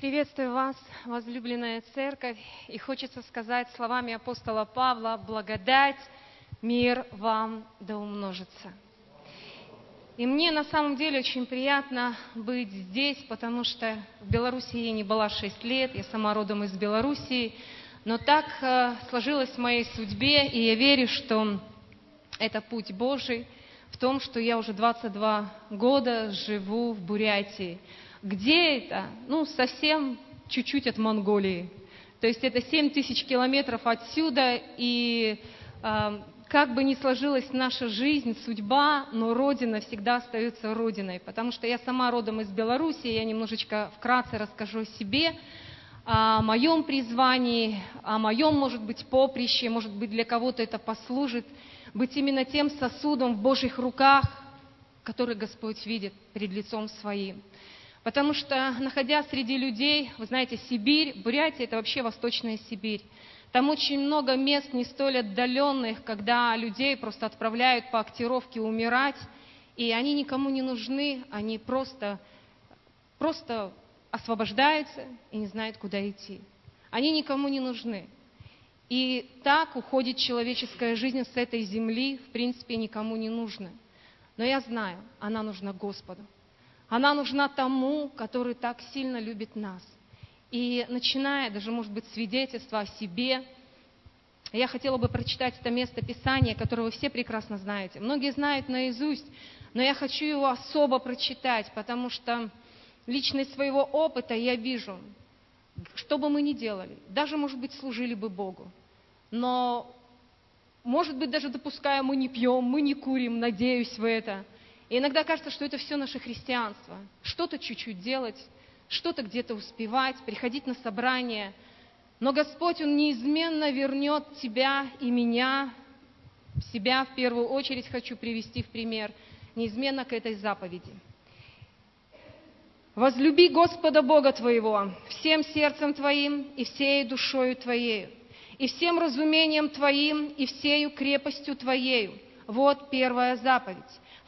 Приветствую вас, возлюбленная церковь, и хочется сказать словами апостола Павла, благодать, мир вам да умножится. И мне на самом деле очень приятно быть здесь, потому что в Беларуси я не была 6 лет, я сама родом из Белоруссии, но так э, сложилось в моей судьбе, и я верю, что это путь Божий в том, что я уже 22 года живу в Бурятии. Где это? Ну, совсем чуть-чуть от Монголии. То есть это 7 тысяч километров отсюда, и э, как бы ни сложилась наша жизнь, судьба, но Родина всегда остается Родиной. Потому что я сама родом из Беларуси, я немножечко вкратце расскажу о себе, о моем призвании, о моем, может быть, поприще, может быть, для кого-то это послужит, быть именно тем сосудом в Божьих руках, который Господь видит перед лицом Своим. Потому что, находясь среди людей, вы знаете, Сибирь, Бурятия – это вообще Восточная Сибирь. Там очень много мест не столь отдаленных, когда людей просто отправляют по актировке умирать, и они никому не нужны, они просто, просто освобождаются и не знают, куда идти. Они никому не нужны. И так уходит человеческая жизнь с этой земли, в принципе, никому не нужна. Но я знаю, она нужна Господу. Она нужна тому, который так сильно любит нас. И начиная даже, может быть, свидетельство о себе, я хотела бы прочитать это место Писания, которое вы все прекрасно знаете. Многие знают наизусть, но я хочу его особо прочитать, потому что лично из своего опыта я вижу, что бы мы ни делали, даже, может быть, служили бы Богу, но, может быть, даже допуская, мы не пьем, мы не курим, надеюсь в это – и иногда кажется, что это все наше христианство. Что-то чуть-чуть делать, что-то где-то успевать, приходить на собрание. Но Господь, Он неизменно вернет тебя и меня, себя в первую очередь хочу привести в пример, неизменно к этой заповеди. Возлюби Господа Бога твоего всем сердцем твоим и всей душою твоею, и всем разумением твоим и всею крепостью твоею. Вот первая заповедь.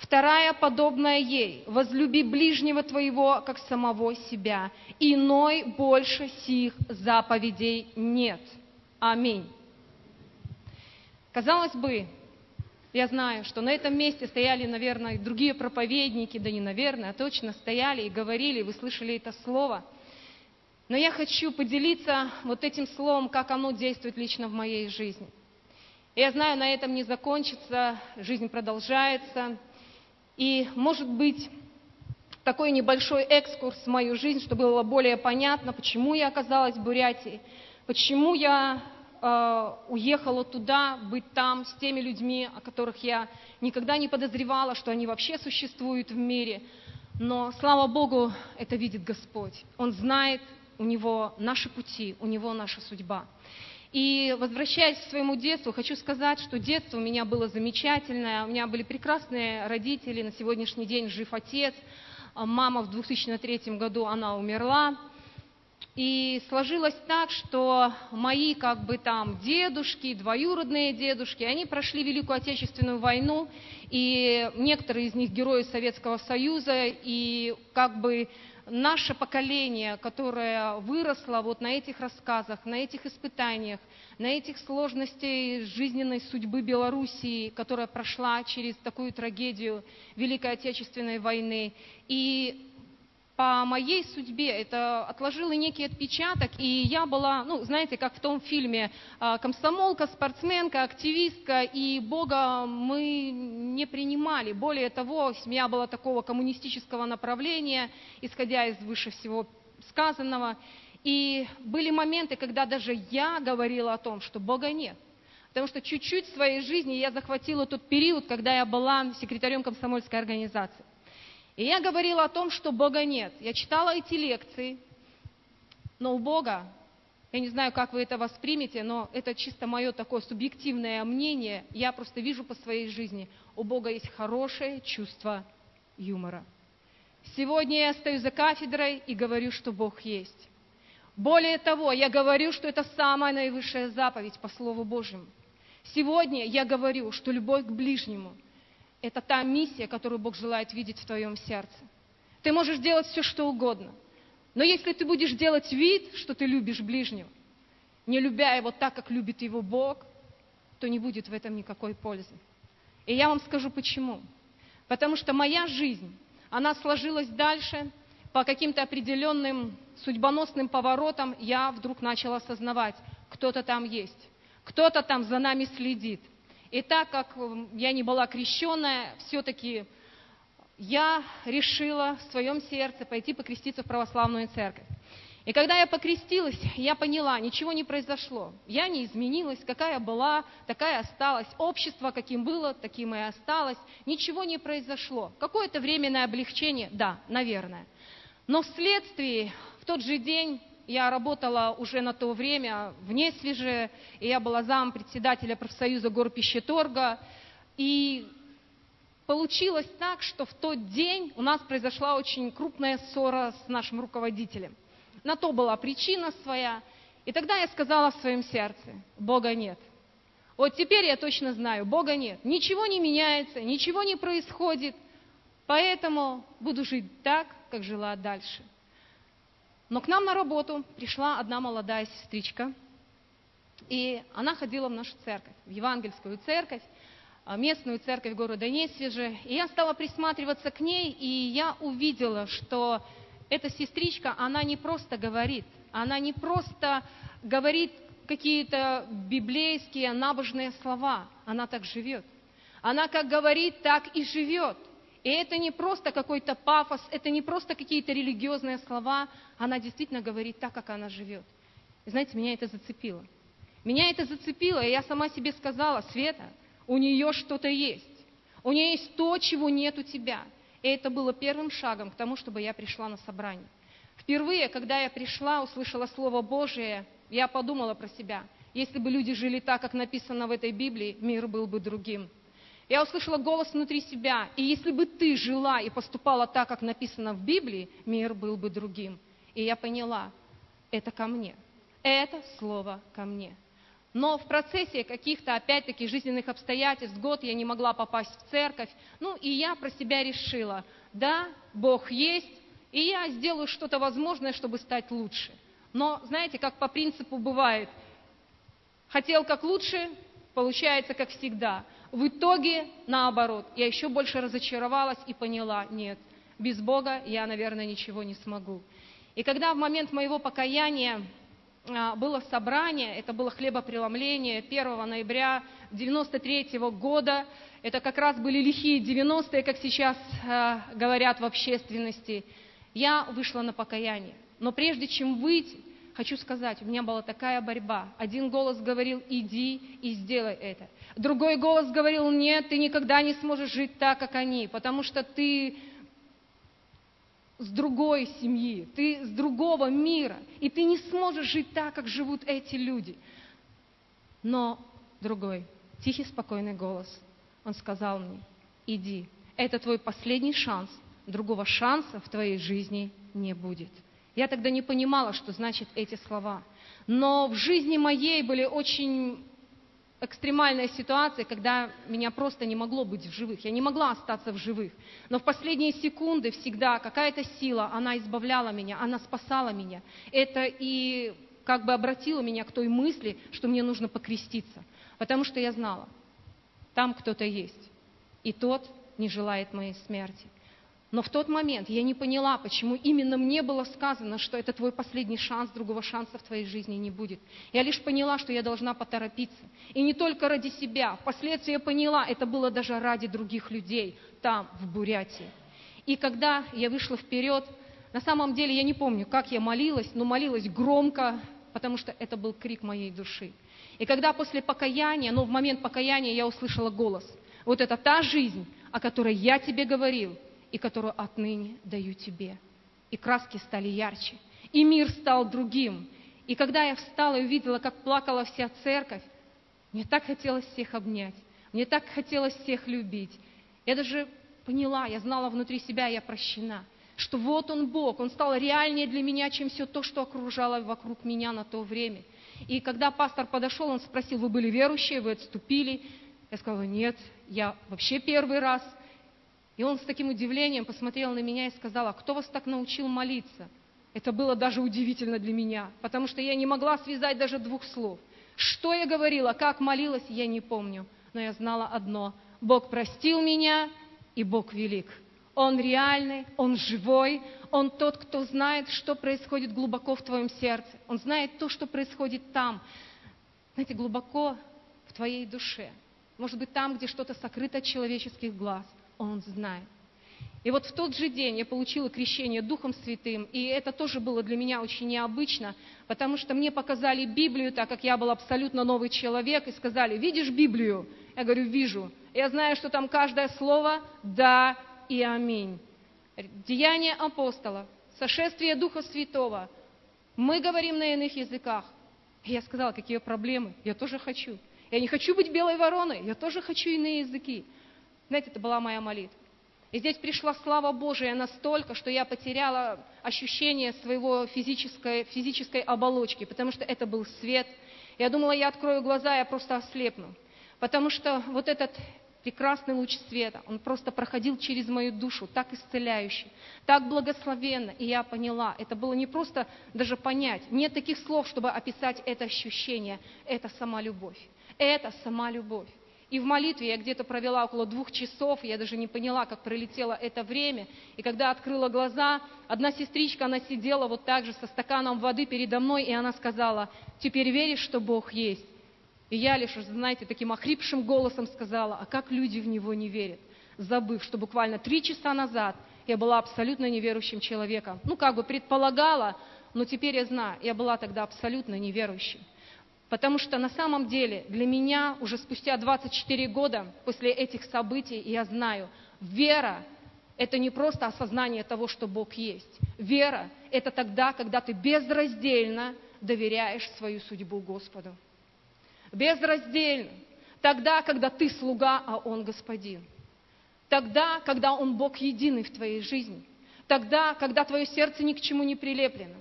Вторая, подобная ей, возлюби ближнего твоего, как самого себя. Иной больше сих заповедей нет. Аминь. Казалось бы, я знаю, что на этом месте стояли, наверное, другие проповедники, да не наверное, а точно стояли и говорили, вы слышали это слово. Но я хочу поделиться вот этим словом, как оно действует лично в моей жизни. Я знаю, на этом не закончится, жизнь продолжается, и, может быть, такой небольшой экскурс в мою жизнь, чтобы было более понятно, почему я оказалась в Бурятии, почему я э, уехала туда, быть там с теми людьми, о которых я никогда не подозревала, что они вообще существуют в мире. Но, слава Богу, это видит Господь. Он знает, у Него наши пути, у Него наша судьба. И возвращаясь к своему детству, хочу сказать, что детство у меня было замечательное. У меня были прекрасные родители. На сегодняшний день жив отец. А мама в 2003 году, она умерла. И сложилось так, что мои как бы там дедушки, двоюродные дедушки, они прошли Великую Отечественную войну, и некоторые из них герои Советского Союза, и как бы наше поколение, которое выросло вот на этих рассказах, на этих испытаниях, на этих сложностях жизненной судьбы Белоруссии, которая прошла через такую трагедию Великой Отечественной войны. И по моей судьбе это отложило некий отпечаток, и я была, ну, знаете, как в том фильме, а, комсомолка, спортсменка, активистка, и Бога мы не принимали. Более того, семья была такого коммунистического направления, исходя из выше всего сказанного. И были моменты, когда даже я говорила о том, что Бога нет. Потому что чуть-чуть в своей жизни я захватила тот период, когда я была секретарем комсомольской организации. И я говорила о том, что Бога нет. Я читала эти лекции, но у Бога, я не знаю, как вы это воспримете, но это чисто мое такое субъективное мнение, я просто вижу по своей жизни, у Бога есть хорошее чувство юмора. Сегодня я стою за кафедрой и говорю, что Бог есть. Более того, я говорю, что это самая наивысшая заповедь по Слову Божьему. Сегодня я говорю, что любовь к ближнему – это та миссия, которую Бог желает видеть в твоем сердце. Ты можешь делать все, что угодно, Но если ты будешь делать вид, что ты любишь ближнего, не любя его так, как любит его Бог, то не будет в этом никакой пользы. И я вам скажу почему. Потому что моя жизнь, она сложилась дальше по каким-то определенным судьбоносным поворотам, я вдруг начала осознавать, кто-то там есть, кто-то там за нами следит. И так как я не была крещенная, все-таки я решила в своем сердце пойти покреститься в православную церковь. И когда я покрестилась, я поняла, ничего не произошло. Я не изменилась, какая была, такая осталась. Общество, каким было, таким и осталось. Ничего не произошло. Какое-то временное облегчение, да, наверное. Но вследствие, в тот же день я работала уже на то время в Неслеже, и я была зам председателя профсоюза горпищеторга. И получилось так, что в тот день у нас произошла очень крупная ссора с нашим руководителем. На то была причина своя. И тогда я сказала в своем сердце, Бога нет. Вот теперь я точно знаю, Бога нет. Ничего не меняется, ничего не происходит. Поэтому буду жить так, как жила дальше. Но к нам на работу пришла одна молодая сестричка, и она ходила в нашу церковь, в евангельскую церковь, а, местную церковь города Несвеже. И я стала присматриваться к ней, и я увидела, что эта сестричка, она не просто говорит, она не просто говорит какие-то библейские набожные слова, она так живет. Она как говорит, так и живет. И это не просто какой-то пафос, это не просто какие-то религиозные слова, она действительно говорит так, как она живет. И знаете, меня это зацепило. Меня это зацепило, и я сама себе сказала, Света, у нее что-то есть. У нее есть то, чего нет у тебя. И это было первым шагом к тому, чтобы я пришла на собрание. Впервые, когда я пришла, услышала Слово Божие, я подумала про себя. Если бы люди жили так, как написано в этой Библии, мир был бы другим. Я услышала голос внутри себя. И если бы ты жила и поступала так, как написано в Библии, мир был бы другим. И я поняла, это ко мне. Это слово ко мне. Но в процессе каких-то, опять-таки, жизненных обстоятельств, год я не могла попасть в церковь. Ну, и я про себя решила, да, Бог есть, и я сделаю что-то возможное, чтобы стать лучше. Но, знаете, как по принципу бывает, хотел как лучше, получается как всегда. В итоге, наоборот, я еще больше разочаровалась и поняла, нет, без Бога я, наверное, ничего не смогу. И когда в момент моего покаяния а, было собрание, это было хлебопреломление 1 ноября 93 года. Это как раз были лихие 90-е, как сейчас э, говорят в общественности. Я вышла на покаяние. Но прежде чем выйти, хочу сказать, у меня была такая борьба. Один голос говорил, иди и сделай это. Другой голос говорил, нет, ты никогда не сможешь жить так, как они, потому что ты с другой семьи, ты с другого мира, и ты не сможешь жить так, как живут эти люди. Но другой, тихий, спокойный голос, он сказал мне, иди, это твой последний шанс, другого шанса в твоей жизни не будет. Я тогда не понимала, что значит эти слова. Но в жизни моей были очень экстремальная ситуация, когда меня просто не могло быть в живых. Я не могла остаться в живых. Но в последние секунды всегда какая-то сила, она избавляла меня, она спасала меня. Это и как бы обратило меня к той мысли, что мне нужно покреститься. Потому что я знала, там кто-то есть. И тот не желает моей смерти. Но в тот момент я не поняла, почему именно мне было сказано, что это твой последний шанс, другого шанса в твоей жизни не будет. Я лишь поняла, что я должна поторопиться. И не только ради себя. Впоследствии я поняла, это было даже ради других людей там, в Бурятии. И когда я вышла вперед, на самом деле я не помню, как я молилась, но молилась громко, потому что это был крик моей души. И когда после покаяния, ну в момент покаяния я услышала голос, вот это та жизнь, о которой я тебе говорил, и которую отныне даю тебе. И краски стали ярче, и мир стал другим. И когда я встала и увидела, как плакала вся церковь, мне так хотелось всех обнять, мне так хотелось всех любить. Я даже поняла, я знала внутри себя, я прощена, что вот Он Бог, Он стал реальнее для меня, чем все то, что окружало вокруг меня на то время. И когда пастор подошел, он спросил, вы были верующие, вы отступили? Я сказала, нет, я вообще первый раз – и он с таким удивлением посмотрел на меня и сказал, а кто вас так научил молиться? Это было даже удивительно для меня, потому что я не могла связать даже двух слов. Что я говорила, как молилась, я не помню. Но я знала одно. Бог простил меня, и Бог велик. Он реальный, Он живой, Он тот, кто знает, что происходит глубоко в твоем сердце. Он знает то, что происходит там, знаете, глубоко в твоей душе. Может быть, там, где что-то сокрыто от человеческих глаз. Он знает. И вот в тот же день я получила крещение Духом Святым, и это тоже было для меня очень необычно, потому что мне показали Библию, так как я был абсолютно новый человек, и сказали, видишь Библию? Я говорю, вижу. Я знаю, что там каждое слово «да» и «аминь». Деяния апостолов, сошествие Духа Святого. Мы говорим на иных языках. И я сказала, какие проблемы? Я тоже хочу. Я не хочу быть белой вороной, я тоже хочу иные языки. Знаете, это была моя молитва. И здесь пришла слава Божия настолько, что я потеряла ощущение своего физической, физической оболочки, потому что это был свет. Я думала, я открою глаза, я просто ослепну. Потому что вот этот прекрасный луч света, он просто проходил через мою душу, так исцеляющий, так благословенно. И я поняла, это было не просто даже понять. Нет таких слов, чтобы описать это ощущение. Это сама любовь. Это сама любовь. И в молитве я где-то провела около двух часов, я даже не поняла, как пролетело это время. И когда открыла глаза, одна сестричка, она сидела вот так же со стаканом воды передо мной, и она сказала, теперь веришь, что Бог есть? И я лишь, знаете, таким охрипшим голосом сказала, а как люди в Него не верят? Забыв, что буквально три часа назад я была абсолютно неверующим человеком. Ну, как бы предполагала, но теперь я знаю, я была тогда абсолютно неверующим. Потому что на самом деле для меня уже спустя 24 года после этих событий я знаю, вера – это не просто осознание того, что Бог есть. Вера – это тогда, когда ты безраздельно доверяешь свою судьбу Господу. Безраздельно. Тогда, когда ты слуга, а Он Господин. Тогда, когда Он Бог единый в твоей жизни. Тогда, когда твое сердце ни к чему не прилеплено.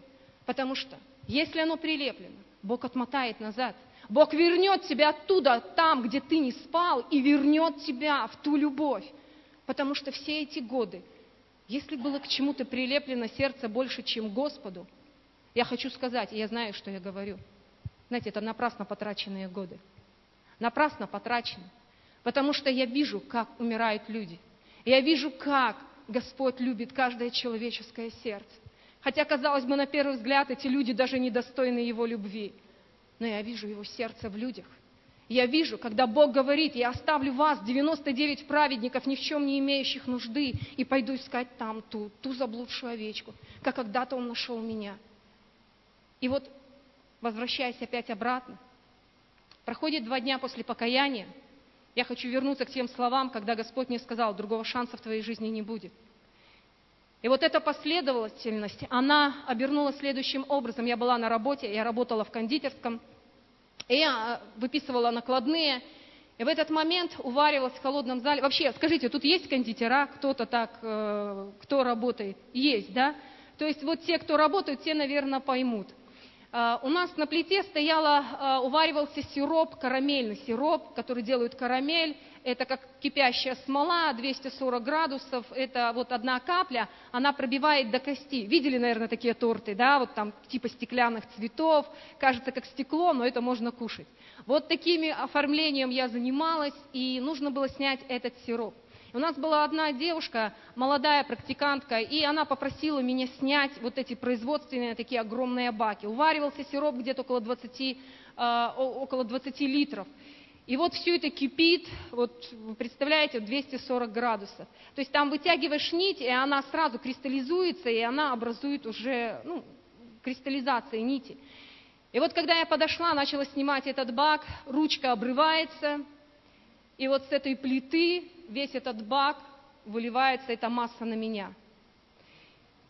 Потому что, если оно прилеплено, Бог отмотает назад. Бог вернет тебя оттуда, там, где ты не спал, и вернет тебя в ту любовь. Потому что все эти годы, если было к чему-то прилеплено сердце больше, чем Господу, я хочу сказать, и я знаю, что я говорю. Знаете, это напрасно потраченные годы. Напрасно потрачены. Потому что я вижу, как умирают люди. Я вижу, как Господь любит каждое человеческое сердце. Хотя, казалось бы, на первый взгляд эти люди даже недостойны Его любви. Но я вижу Его сердце в людях. Я вижу, когда Бог говорит, я оставлю вас, 99 праведников, ни в чем не имеющих нужды, и пойду искать там ту, ту заблудшую овечку, как когда-то Он нашел меня. И вот, возвращаясь опять обратно, проходит два дня после покаяния, я хочу вернуться к тем словам, когда Господь мне сказал, другого шанса в твоей жизни не будет – и вот эта последовательность, она обернулась следующим образом. Я была на работе, я работала в кондитерском, и я э, выписывала накладные, и в этот момент уваривалась в холодном зале. Вообще, скажите, тут есть кондитера, кто-то так, э, кто работает? Есть, да? То есть вот те, кто работают, те, наверное, поймут. Э, у нас на плите стояла, уваривался сироп, карамельный сироп, который делают карамель, это как кипящая смола, 240 градусов, это вот одна капля, она пробивает до кости. Видели, наверное, такие торты, да, вот там типа стеклянных цветов, кажется как стекло, но это можно кушать. Вот такими оформлением я занималась, и нужно было снять этот сироп. У нас была одна девушка, молодая практикантка, и она попросила меня снять вот эти производственные такие огромные баки. Уваривался сироп где-то около 20, э, около 20 литров. И вот все это кипит, вот вы представляете, 240 градусов. То есть там вытягиваешь нить, и она сразу кристаллизуется, и она образует уже ну, кристаллизация нити. И вот когда я подошла, начала снимать этот бак, ручка обрывается, и вот с этой плиты весь этот бак выливается эта масса на меня.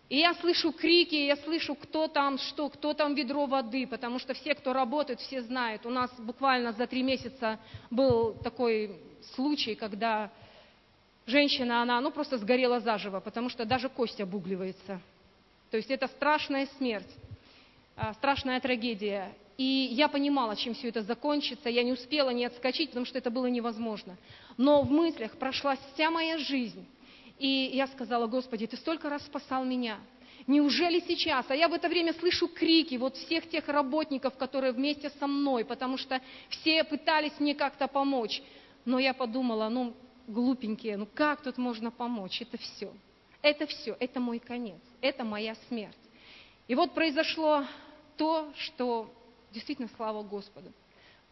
И я слышу крики, я слышу, кто там что, кто там ведро воды, потому что все, кто работает, все знают. У нас буквально за три месяца был такой случай, когда женщина, она ну, просто сгорела заживо, потому что даже кость обугливается. То есть это страшная смерть, а, страшная трагедия. И я понимала, чем все это закончится. Я не успела не отскочить, потому что это было невозможно. Но в мыслях прошла вся моя жизнь. И я сказала, Господи, Ты столько раз спасал меня. Неужели сейчас? А я в это время слышу крики вот всех тех работников, которые вместе со мной, потому что все пытались мне как-то помочь. Но я подумала, ну, глупенькие, ну как тут можно помочь? Это все. Это все, это мой конец, это моя смерть. И вот произошло то, что действительно слава Господу.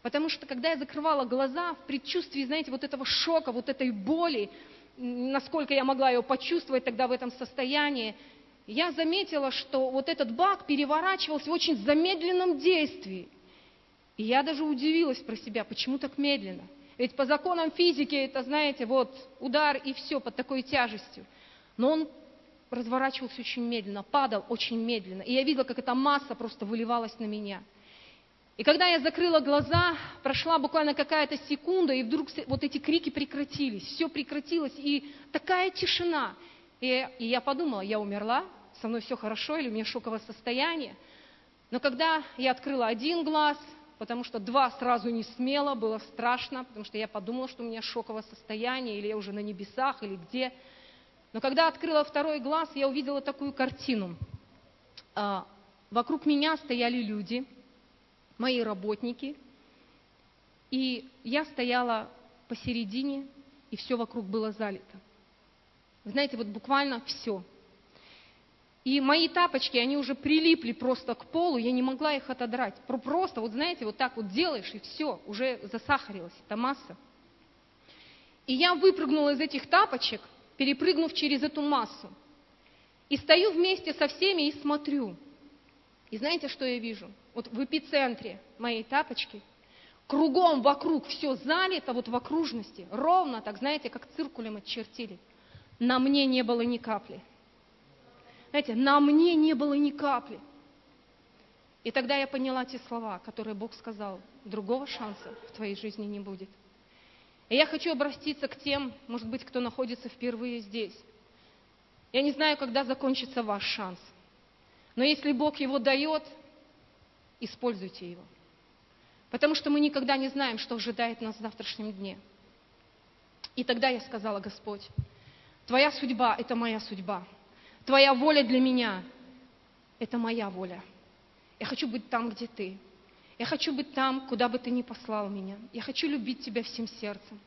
Потому что когда я закрывала глаза в предчувствии, знаете, вот этого шока, вот этой боли, насколько я могла ее почувствовать тогда в этом состоянии, я заметила, что вот этот бак переворачивался в очень замедленном действии. И я даже удивилась про себя, почему так медленно. Ведь по законам физики это, знаете, вот удар и все под такой тяжестью. Но он разворачивался очень медленно, падал очень медленно. И я видела, как эта масса просто выливалась на меня. И когда я закрыла глаза, прошла буквально какая-то секунда, и вдруг вот эти крики прекратились, все прекратилось, и такая тишина. И, и я подумала, я умерла, со мной все хорошо, или у меня шоковое состояние. Но когда я открыла один глаз, потому что два сразу не смело, было страшно, потому что я подумала, что у меня шоковое состояние, или я уже на небесах, или где. Но когда открыла второй глаз, я увидела такую картину. А, вокруг меня стояли люди – мои работники. И я стояла посередине, и все вокруг было залито. Знаете, вот буквально все. И мои тапочки, они уже прилипли просто к полу, я не могла их отодрать. Просто, вот знаете, вот так вот делаешь, и все, уже засахарилась эта масса. И я выпрыгнула из этих тапочек, перепрыгнув через эту массу. И стою вместе со всеми и смотрю. И знаете, что я вижу? вот в эпицентре моей тапочки, кругом вокруг все залито, вот в окружности, ровно так, знаете, как циркулем отчертили. На мне не было ни капли. Знаете, на мне не было ни капли. И тогда я поняла те слова, которые Бог сказал, другого шанса в твоей жизни не будет. И я хочу обратиться к тем, может быть, кто находится впервые здесь. Я не знаю, когда закончится ваш шанс. Но если Бог его дает, используйте его. Потому что мы никогда не знаем, что ожидает нас в завтрашнем дне. И тогда я сказала, Господь, Твоя судьба – это моя судьба. Твоя воля для меня – это моя воля. Я хочу быть там, где Ты. Я хочу быть там, куда бы Ты ни послал меня. Я хочу любить Тебя всем сердцем.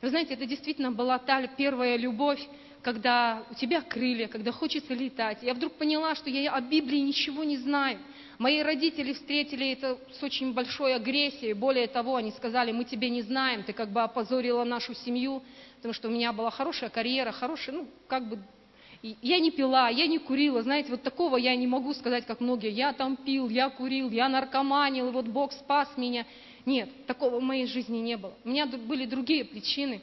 Вы знаете, это действительно была та первая любовь, когда у тебя крылья, когда хочется летать. Я вдруг поняла, что я о Библии ничего не знаю. Мои родители встретили это с очень большой агрессией. Более того, они сказали, мы тебе не знаем, ты как бы опозорила нашу семью, потому что у меня была хорошая карьера, хорошая, ну, как бы я не пила, я не курила, знаете, вот такого я не могу сказать, как многие. Я там пил, я курил, я наркоманил, и вот Бог спас меня. Нет, такого в моей жизни не было. У меня были другие причины.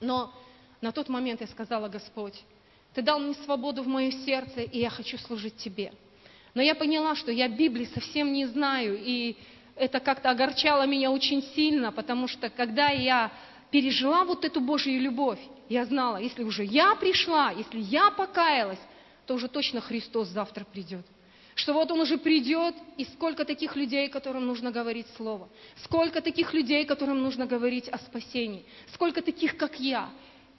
Но на тот момент я сказала, Господь, Ты дал мне свободу в мое сердце, и я хочу служить Тебе. Но я поняла, что я Библии совсем не знаю, и это как-то огорчало меня очень сильно, потому что когда я пережила вот эту Божью любовь, я знала, если уже я пришла, если я покаялась, то уже точно Христос завтра придет. Что вот Он уже придет, и сколько таких людей, которым нужно говорить Слово. Сколько таких людей, которым нужно говорить о спасении. Сколько таких, как я,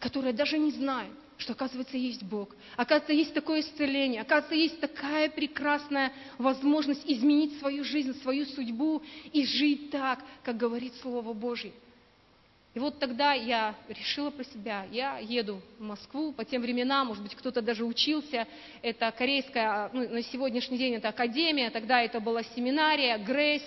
которые даже не знают, что, оказывается, есть Бог. Оказывается, есть такое исцеление. Оказывается, есть такая прекрасная возможность изменить свою жизнь, свою судьбу и жить так, как говорит Слово Божье. И вот тогда я решила про себя, я еду в Москву, по тем временам, может быть, кто-то даже учился, это корейская, ну, на сегодняшний день это академия, тогда это была семинария, Грейс,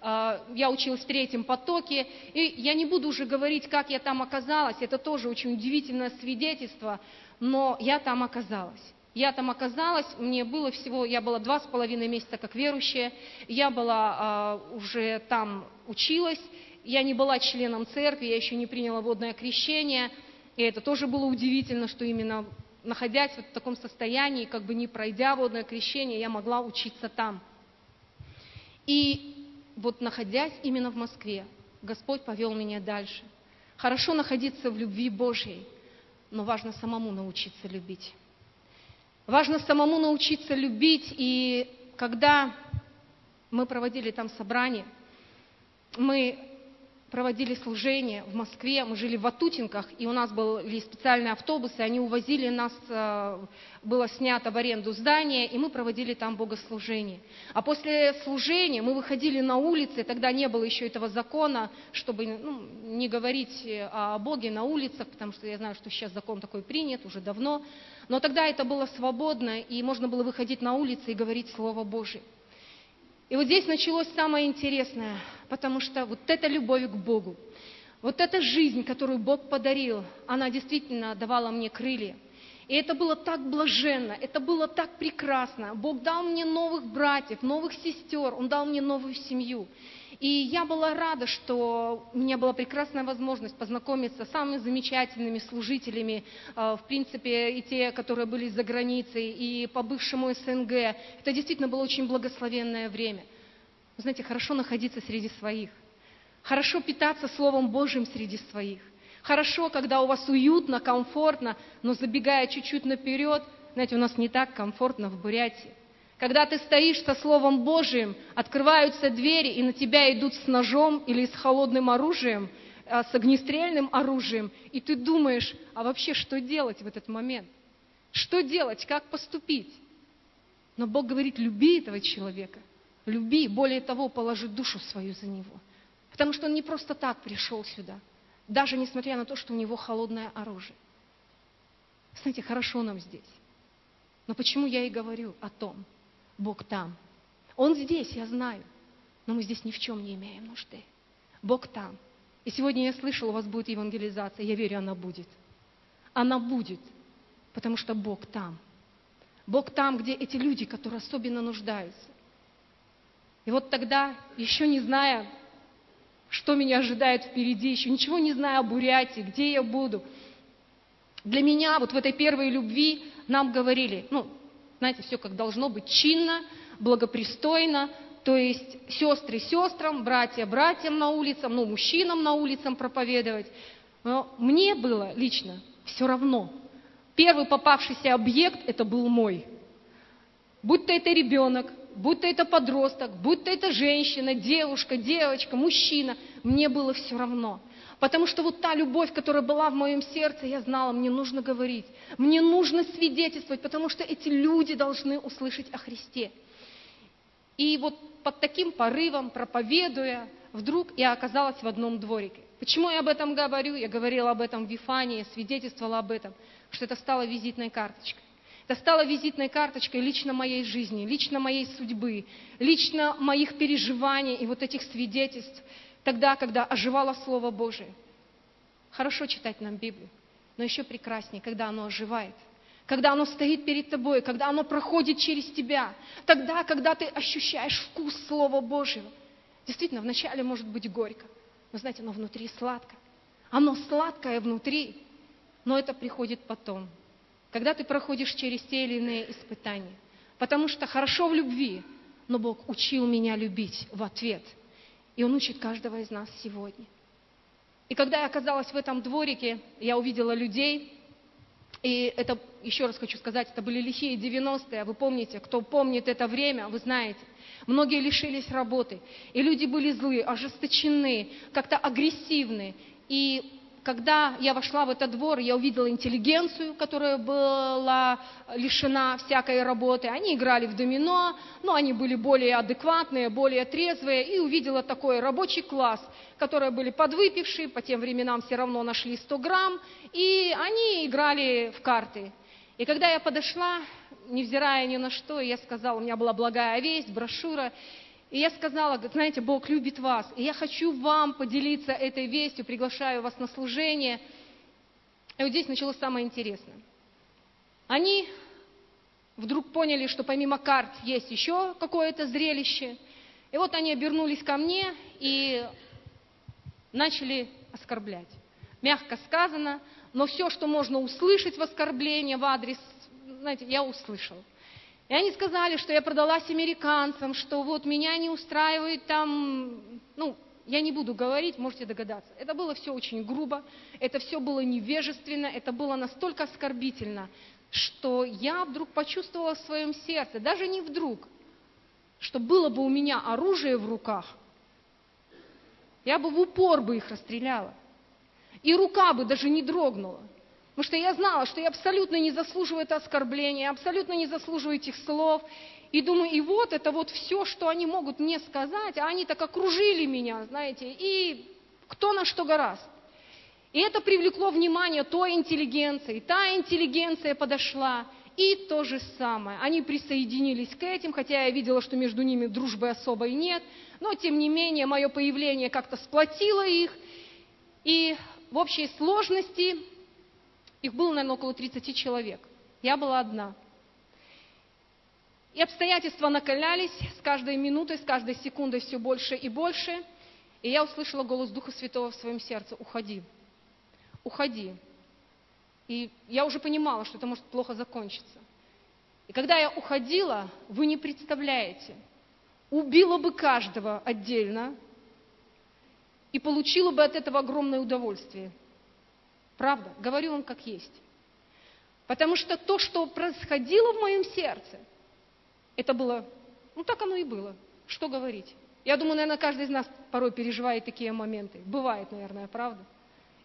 а, я училась в третьем потоке, и я не буду уже говорить, как я там оказалась, это тоже очень удивительное свидетельство, но я там оказалась. Я там оказалась, мне было всего, я была два с половиной месяца как верующая, я была э, уже там училась, я не была членом церкви, я еще не приняла водное крещение, и это тоже было удивительно, что именно находясь вот в таком состоянии, как бы не пройдя водное крещение, я могла учиться там. И вот находясь именно в Москве, Господь повел меня дальше. Хорошо находиться в любви Божьей, но важно самому научиться любить. Важно самому научиться любить, и когда мы проводили там собрание, мы проводили служение в Москве, мы жили в Ватутинках, и у нас были специальные автобусы, они увозили нас, э, было снято в аренду здание, и мы проводили там богослужение. А после служения мы выходили на улицы, тогда не было еще этого закона, чтобы ну, не говорить о Боге на улицах, потому что я знаю, что сейчас закон такой принят уже давно, но тогда это было свободно, и можно было выходить на улицы и говорить Слово Божие. И вот здесь началось самое интересное, потому что вот эта любовь к Богу, вот эта жизнь, которую Бог подарил, она действительно давала мне крылья. И это было так блаженно, это было так прекрасно. Бог дал мне новых братьев, новых сестер, Он дал мне новую семью. И я была рада, что у меня была прекрасная возможность познакомиться с самыми замечательными служителями, э, в принципе, и те, которые были за границей, и по бывшему СНГ. Это действительно было очень благословенное время. Знаете, хорошо находиться среди своих. Хорошо питаться Словом Божьим среди своих. Хорошо, когда у вас уютно, комфортно, но забегая чуть-чуть наперед, знаете, у нас не так комфортно в Бурятии. Когда ты стоишь со Словом Божиим, открываются двери, и на тебя идут с ножом или с холодным оружием, а, с огнестрельным оружием, и ты думаешь, а вообще что делать в этот момент? Что делать, как поступить? Но Бог говорит, люби этого человека, люби, более того, положи душу свою за него. Потому что он не просто так пришел сюда, даже несмотря на то, что у него холодное оружие. Знаете, хорошо нам здесь. Но почему я и говорю о том, Бог там. Он здесь, я знаю, но мы здесь ни в чем не имеем нужды. Бог там. И сегодня я слышал, у вас будет евангелизация. Я верю, она будет. Она будет, потому что Бог там. Бог там, где эти люди, которые особенно нуждаются. И вот тогда, еще не зная, что меня ожидает впереди, еще ничего не зная о Бурятии, где я буду, для меня вот в этой первой любви нам говорили, ну, знаете, все как должно быть чинно, благопристойно, то есть сестры сестрам, братья братьям на улицам, ну, мужчинам на улицам проповедовать. Но мне было лично все равно. Первый попавшийся объект – это был мой. Будь то это ребенок, будь то это подросток, будь то это женщина, девушка, девочка, мужчина, мне было все равно. Потому что вот та любовь, которая была в моем сердце, я знала, мне нужно говорить, мне нужно свидетельствовать, потому что эти люди должны услышать о Христе. И вот под таким порывом, проповедуя, вдруг я оказалась в одном дворике. Почему я об этом говорю? Я говорила об этом в Вифании, свидетельствовала об этом, что это стало визитной карточкой. Это стало визитной карточкой лично моей жизни, лично моей судьбы, лично моих переживаний и вот этих свидетельств тогда, когда оживало Слово Божие. Хорошо читать нам Библию, но еще прекраснее, когда оно оживает, когда оно стоит перед тобой, когда оно проходит через тебя, тогда, когда ты ощущаешь вкус Слова Божьего. Действительно, вначале может быть горько, но знаете, оно внутри сладко. Оно сладкое внутри, но это приходит потом, когда ты проходишь через те или иные испытания. Потому что хорошо в любви, но Бог учил меня любить в ответ – и Он учит каждого из нас сегодня. И когда я оказалась в этом дворике, я увидела людей, и это, еще раз хочу сказать, это были лихие 90-е, вы помните, кто помнит это время, вы знаете. Многие лишились работы, и люди были злые, ожесточены, как-то агрессивны. И когда я вошла в этот двор, я увидела интеллигенцию, которая была лишена всякой работы. Они играли в домино, но они были более адекватные, более трезвые. И увидела такой рабочий класс, которые были подвыпившие, по тем временам все равно нашли 100 грамм, и они играли в карты. И когда я подошла, невзирая ни на что, я сказала, у меня была благая весть, брошюра, и я сказала, знаете, Бог любит вас, и я хочу вам поделиться этой вестью, приглашаю вас на служение. И вот здесь началось самое интересное. Они вдруг поняли, что помимо карт есть еще какое-то зрелище. И вот они обернулись ко мне и начали оскорблять. Мягко сказано, но все, что можно услышать в оскорблении в адрес, знаете, я услышала. И они сказали, что я продалась американцам, что вот меня не устраивает там, ну, я не буду говорить, можете догадаться. Это было все очень грубо, это все было невежественно, это было настолько оскорбительно, что я вдруг почувствовала в своем сердце, даже не вдруг, что было бы у меня оружие в руках, я бы в упор бы их расстреляла. И рука бы даже не дрогнула. Потому что я знала, что я абсолютно не заслуживаю это оскорбление, абсолютно не заслуживаю этих слов. И думаю, и вот это вот все, что они могут мне сказать, а они так окружили меня, знаете, и кто на что гораст. И это привлекло внимание той интеллигенции. Та интеллигенция подошла, и то же самое. Они присоединились к этим, хотя я видела, что между ними дружбы особой нет, но тем не менее мое появление как-то сплотило их. И в общей сложности их было, наверное, около 30 человек. Я была одна. И обстоятельства накалялись с каждой минутой, с каждой секундой все больше и больше. И я услышала голос Духа Святого в своем сердце. Уходи. Уходи. И я уже понимала, что это может плохо закончиться. И когда я уходила, вы не представляете, убила бы каждого отдельно и получила бы от этого огромное удовольствие. Правда, говорю вам как есть. Потому что то, что происходило в моем сердце, это было, ну так оно и было. Что говорить? Я думаю, наверное, каждый из нас порой переживает такие моменты. Бывает, наверное, правда?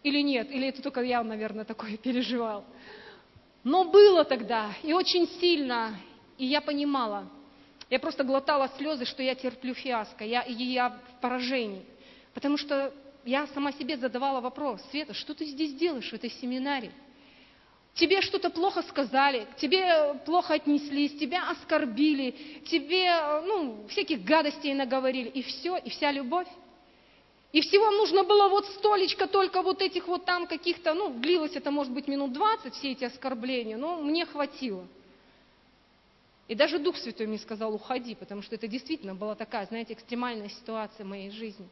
Или нет? Или это только я, наверное, такое переживал? Но было тогда, и очень сильно, и я понимала, я просто глотала слезы, что я терплю фиаско, я, я в поражении. Потому что я сама себе задавала вопрос, Света, что ты здесь делаешь в этой семинарии? Тебе что-то плохо сказали, к тебе плохо отнеслись, тебя оскорбили, тебе ну, всяких гадостей наговорили, и все, и вся любовь. И всего нужно было вот столечко только вот этих вот там каких-то, ну, длилось это, может быть, минут 20, все эти оскорбления, но мне хватило. И даже Дух Святой мне сказал, уходи, потому что это действительно была такая, знаете, экстремальная ситуация в моей жизни.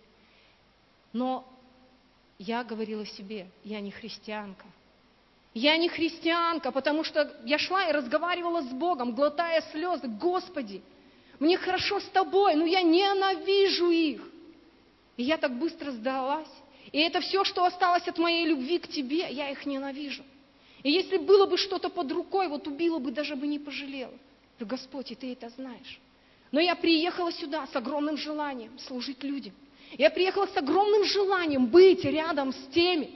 Но я говорила себе, я не христианка. Я не христианка, потому что я шла и разговаривала с Богом, глотая слезы. Господи, мне хорошо с тобой, но я ненавижу их. И я так быстро сдалась. И это все, что осталось от моей любви к тебе, я их ненавижу. И если было бы что-то под рукой, вот убила бы, даже бы не пожалела. Господь, и ты это знаешь. Но я приехала сюда с огромным желанием служить людям. Я приехала с огромным желанием быть рядом с теми,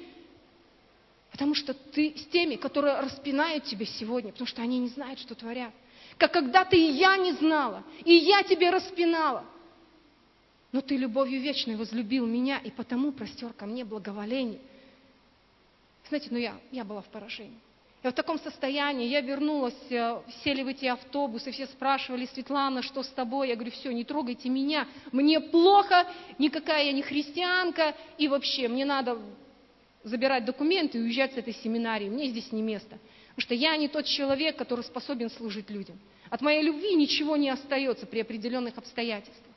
потому что ты с теми, которые распинают тебя сегодня, потому что они не знают, что творят. Как когда-то и я не знала, и я тебе распинала. Но ты любовью вечной возлюбил меня, и потому простер ко мне благоволение. Знаете, ну я, я была в поражении. Я в таком состоянии, я вернулась, э, сели в эти автобусы, все спрашивали, Светлана, что с тобой? Я говорю, все, не трогайте меня, мне плохо, никакая я не христианка, и вообще мне надо забирать документы и уезжать с этой семинарии, мне здесь не место. Потому что я не тот человек, который способен служить людям. От моей любви ничего не остается при определенных обстоятельствах.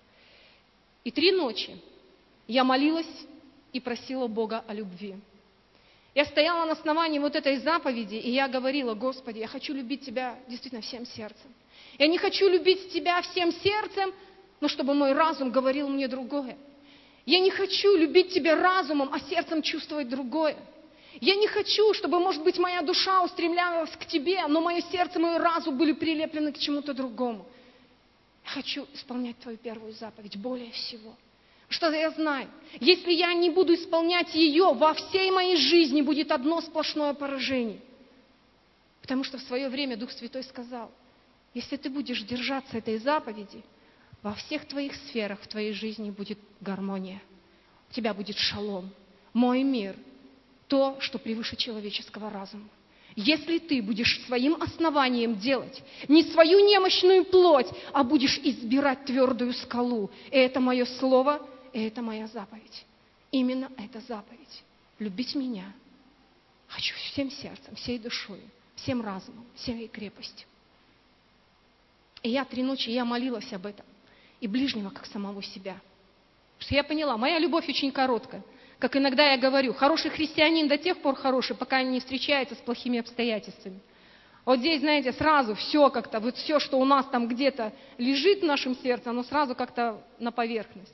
И три ночи я молилась и просила Бога о любви. Я стояла на основании вот этой заповеди, и я говорила, Господи, я хочу любить Тебя действительно всем сердцем. Я не хочу любить Тебя всем сердцем, но чтобы мой разум говорил мне другое. Я не хочу любить Тебя разумом, а сердцем чувствовать другое. Я не хочу, чтобы, может быть, моя душа устремлялась к Тебе, но мое сердце, мой разум были прилеплены к чему-то другому. Я хочу исполнять Твою первую заповедь более всего – что я знаю, если я не буду исполнять ее, во всей моей жизни будет одно сплошное поражение. Потому что в свое время Дух Святой сказал, если ты будешь держаться этой заповеди, во всех твоих сферах в твоей жизни будет гармония. У тебя будет шалом, мой мир, то, что превыше человеческого разума. Если ты будешь своим основанием делать не свою немощную плоть, а будешь избирать твердую скалу, и это мое слово – и это моя заповедь. Именно эта заповедь. Любить меня. Хочу всем сердцем, всей душой, всем разумом, всей крепостью. И я три ночи, я молилась об этом. И ближнего, как самого себя. Потому что я поняла, моя любовь очень короткая. Как иногда я говорю, хороший христианин до тех пор хороший, пока не встречается с плохими обстоятельствами. Вот здесь, знаете, сразу все как-то, вот все, что у нас там где-то лежит в нашем сердце, оно сразу как-то на поверхность.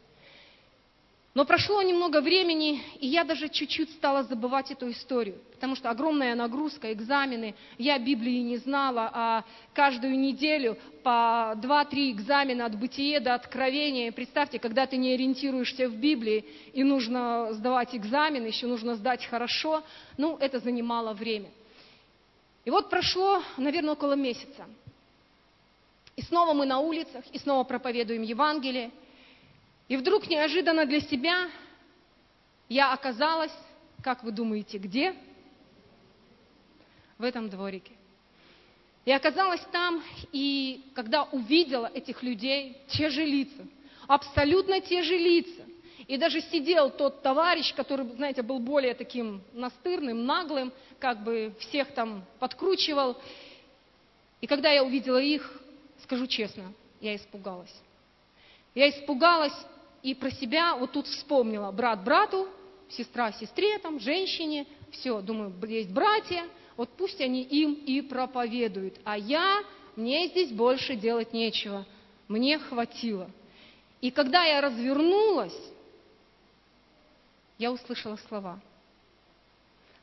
Но прошло немного времени, и я даже чуть-чуть стала забывать эту историю, потому что огромная нагрузка, экзамены. Я Библии не знала, а каждую неделю по 2-3 экзамена от бытия до откровения. Представьте, когда ты не ориентируешься в Библии, и нужно сдавать экзамен, еще нужно сдать хорошо, ну, это занимало время. И вот прошло, наверное, около месяца. И снова мы на улицах, и снова проповедуем Евангелие – и вдруг неожиданно для себя я оказалась, как вы думаете, где? В этом дворике. Я оказалась там, и когда увидела этих людей, те же лица, абсолютно те же лица, и даже сидел тот товарищ, который, знаете, был более таким настырным, наглым, как бы всех там подкручивал. И когда я увидела их, скажу честно, я испугалась. Я испугалась и про себя вот тут вспомнила. Брат брату, сестра сестре, там, женщине. Все, думаю, есть братья, вот пусть они им и проповедуют. А я, мне здесь больше делать нечего. Мне хватило. И когда я развернулась, я услышала слова.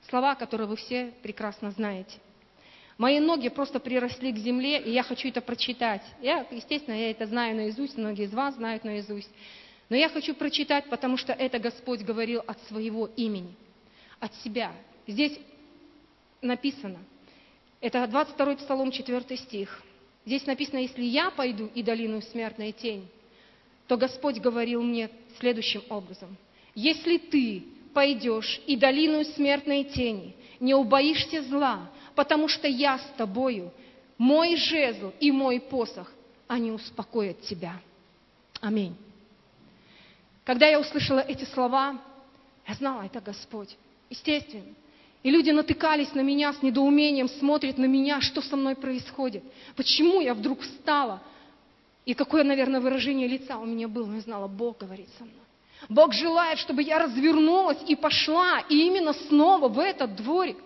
Слова, которые вы все прекрасно знаете. Мои ноги просто приросли к земле, и я хочу это прочитать. Я, естественно, я это знаю наизусть, многие из вас знают наизусть. Но я хочу прочитать, потому что это Господь говорил от своего имени, от себя. Здесь написано, это 22 Псалом, 4 стих. Здесь написано, если я пойду и долину смертной тень, то Господь говорил мне следующим образом. Если ты пойдешь и долину смертной тени, не убоишься зла, потому что я с тобою, мой жезл и мой посох, они успокоят тебя. Аминь. Когда я услышала эти слова, я знала, это Господь. Естественно. И люди натыкались на меня с недоумением, смотрят на меня, что со мной происходит. Почему я вдруг встала? И какое, наверное, выражение лица у меня было. Я знала, Бог говорит со мной. Бог желает, чтобы я развернулась и пошла, и именно снова в этот дворик.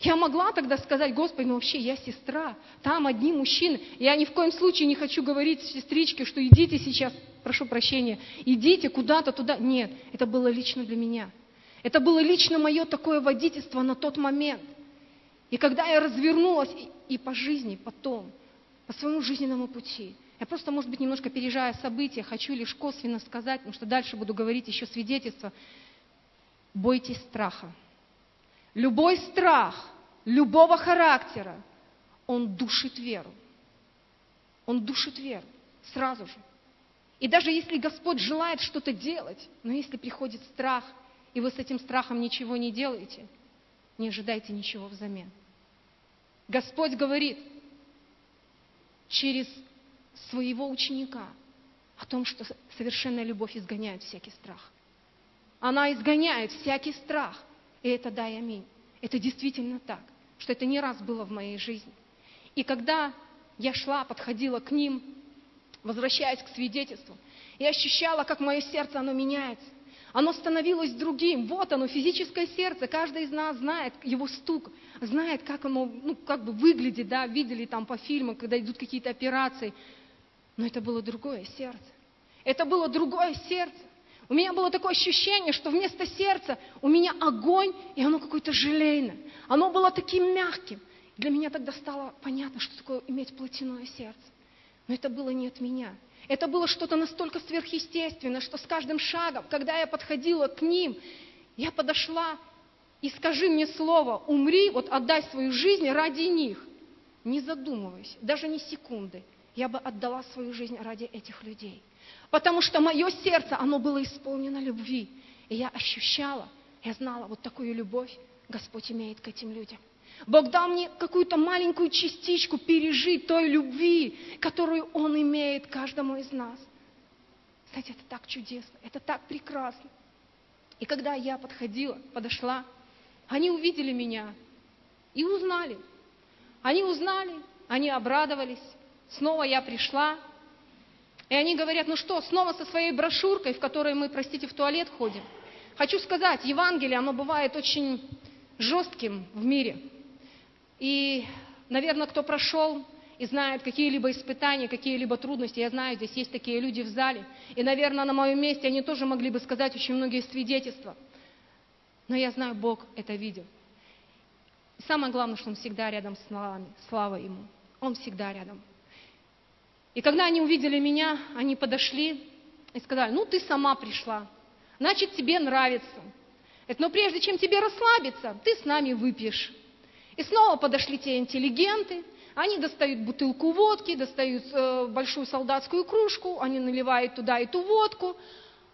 Я могла тогда сказать, Господи, ну вообще я сестра, там одни мужчины. Я ни в коем случае не хочу говорить сестричке, что идите сейчас прошу прощения, идите куда-то туда. Нет, это было лично для меня. Это было лично мое такое водительство на тот момент. И когда я развернулась и, и по жизни потом, по своему жизненному пути, я просто, может быть, немножко пережая события, хочу лишь косвенно сказать, потому что дальше буду говорить еще свидетельство. Бойтесь страха. Любой страх, любого характера, он душит веру. Он душит веру сразу же. И даже если Господь желает что-то делать, но если приходит страх, и вы с этим страхом ничего не делаете, не ожидайте ничего взамен. Господь говорит через своего ученика о том, что совершенная любовь изгоняет всякий страх. Она изгоняет всякий страх. И это да и аминь. Это действительно так, что это не раз было в моей жизни. И когда я шла, подходила к ним, возвращаясь к свидетельству, я ощущала, как мое сердце, оно меняется. Оно становилось другим. Вот оно, физическое сердце. Каждый из нас знает его стук, знает, как оно ну, как бы выглядит, да, видели там по фильмам, когда идут какие-то операции. Но это было другое сердце. Это было другое сердце. У меня было такое ощущение, что вместо сердца у меня огонь, и оно какое-то желейное. Оно было таким мягким. Для меня тогда стало понятно, что такое иметь плотяное сердце. Но это было не от меня. Это было что-то настолько сверхъестественное, что с каждым шагом, когда я подходила к ним, я подошла и скажи мне слово, умри, вот отдай свою жизнь ради них. Не задумываясь, даже не секунды, я бы отдала свою жизнь ради этих людей. Потому что мое сердце, оно было исполнено любви. И я ощущала, я знала, вот такую любовь Господь имеет к этим людям. Бог дал мне какую-то маленькую частичку пережить той любви, которую Он имеет каждому из нас. Знаете, это так чудесно, это так прекрасно. И когда я подходила, подошла, они увидели меня и узнали. Они узнали, они обрадовались. Снова я пришла, и они говорят, ну что, снова со своей брошюркой, в которой мы, простите, в туалет ходим. Хочу сказать, Евангелие, оно бывает очень жестким в мире. И, наверное, кто прошел и знают какие-либо испытания, какие-либо трудности. Я знаю, здесь есть такие люди в зале. И, наверное, на моем месте они тоже могли бы сказать очень многие свидетельства. Но я знаю, Бог это видел. И самое главное, что Он всегда рядом с нами. Слава Ему. Он всегда рядом. И когда они увидели меня, они подошли и сказали, ну ты сама пришла, значит тебе нравится. Это, но прежде чем тебе расслабиться, ты с нами выпьешь. И снова подошли те интеллигенты, они достают бутылку водки, достают э, большую солдатскую кружку, они наливают туда эту водку,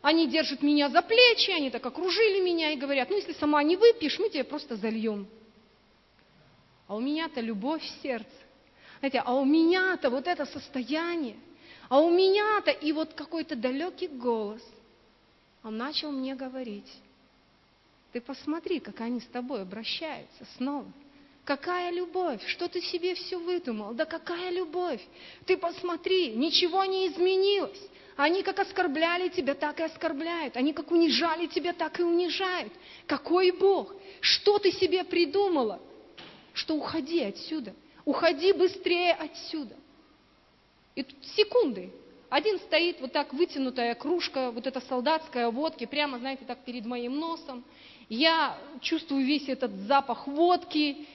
они держат меня за плечи, они так окружили меня и говорят, ну если сама не выпьешь, мы тебе просто зальем. А у меня-то любовь в сердце. Знаете, а у меня-то вот это состояние, а у меня-то и вот какой-то далекий голос. Он начал мне говорить, ты посмотри, как они с тобой обращаются снова. Какая любовь? Что ты себе все выдумал? Да какая любовь? Ты посмотри, ничего не изменилось. Они как оскорбляли тебя, так и оскорбляют. Они как унижали тебя, так и унижают. Какой Бог? Что ты себе придумала? Что уходи отсюда. Уходи быстрее отсюда. И тут секунды. Один стоит, вот так вытянутая кружка, вот эта солдатская водки, прямо, знаете, так перед моим носом. Я чувствую весь этот запах водки,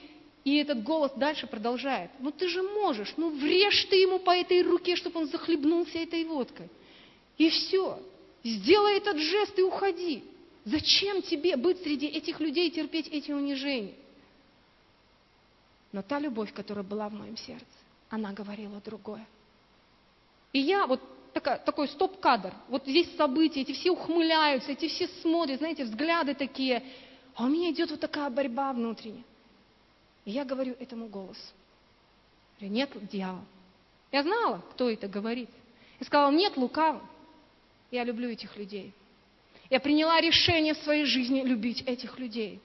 и этот голос дальше продолжает. Ну ты же можешь, ну врежь ты ему по этой руке, чтобы он захлебнулся этой водкой. И все. Сделай этот жест и уходи. Зачем тебе быть среди этих людей и терпеть эти унижения? Но та любовь, которая была в моем сердце, она говорила другое. И я вот такая, такой стоп-кадр. Вот здесь события, эти все ухмыляются, эти все смотрят, знаете, взгляды такие. А у меня идет вот такая борьба внутренняя. И я говорю этому голосу. Говорю, нет, дьявол. Я знала, кто это говорит. Я сказала, нет, лукаво. Я люблю этих людей. Я приняла решение в своей жизни любить этих людей.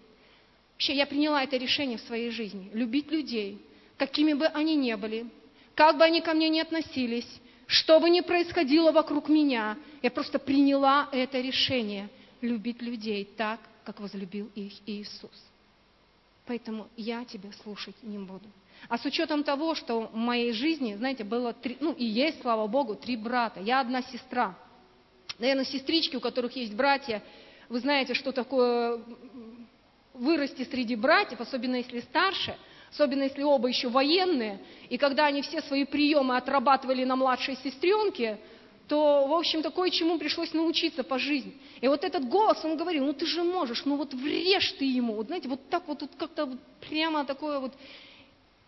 Вообще, я приняла это решение в своей жизни. Любить людей, какими бы они ни были, как бы они ко мне ни относились, что бы ни происходило вокруг меня, я просто приняла это решение любить людей так, как возлюбил их Иисус. Поэтому я тебя слушать не буду. А с учетом того, что в моей жизни, знаете, было три, ну и есть, слава Богу, три брата. Я одна сестра. Наверное, сестрички, у которых есть братья, вы знаете, что такое вырасти среди братьев, особенно если старше, особенно если оба еще военные, и когда они все свои приемы отрабатывали на младшей сестренке, то, в общем-то, кое-чему пришлось научиться по жизни. И вот этот голос, он говорил, ну ты же можешь, ну вот врежь ты ему. Вот знаете, вот так вот, вот как-то вот прямо такое вот.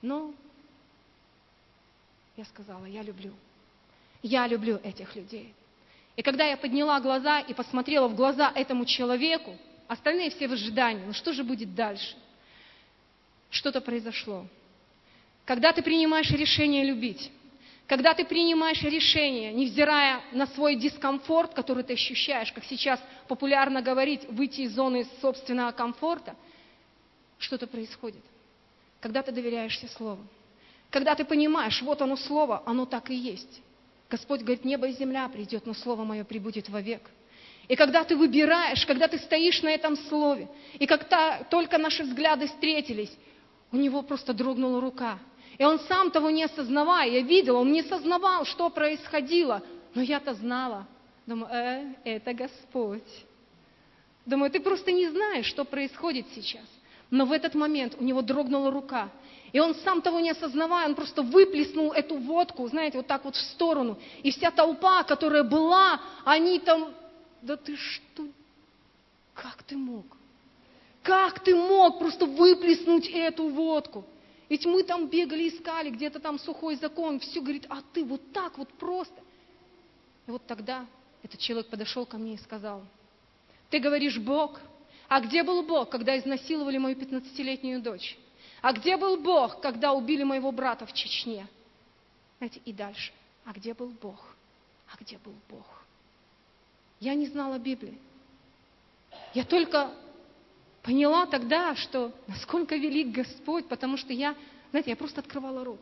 Но я сказала, я люблю. Я люблю этих людей. И когда я подняла глаза и посмотрела в глаза этому человеку, Остальные все в ожидании. Ну что же будет дальше? Что-то произошло. Когда ты принимаешь решение любить, когда ты принимаешь решение, невзирая на свой дискомфорт, который ты ощущаешь, как сейчас популярно говорить, выйти из зоны собственного комфорта, что-то происходит. Когда ты доверяешься Слову. Когда ты понимаешь, вот оно Слово, оно так и есть. Господь говорит, небо и земля придет, но Слово Мое прибудет вовек. И когда ты выбираешь, когда ты стоишь на этом слове, и когда только наши взгляды встретились, у него просто дрогнула рука. И он сам того не осознавая, я видела, он не осознавал, что происходило, но я-то знала. Думаю, э, это Господь. Думаю, ты просто не знаешь, что происходит сейчас. Но в этот момент у него дрогнула рука. И он сам того не осознавая, он просто выплеснул эту водку, знаете, вот так вот в сторону. И вся толпа, которая была, они там да ты что? Как ты мог? Как ты мог просто выплеснуть эту водку? Ведь мы там бегали, искали, где-то там сухой закон, все говорит, а ты вот так вот просто. И вот тогда этот человек подошел ко мне и сказал, ты говоришь Бог, а где был Бог, когда изнасиловали мою 15-летнюю дочь? А где был Бог, когда убили моего брата в Чечне? Знаете, и дальше. А где был Бог? А где был Бог? Я не знала Библии. Я только поняла тогда, что насколько велик Господь, потому что я, знаете, я просто открывала рот.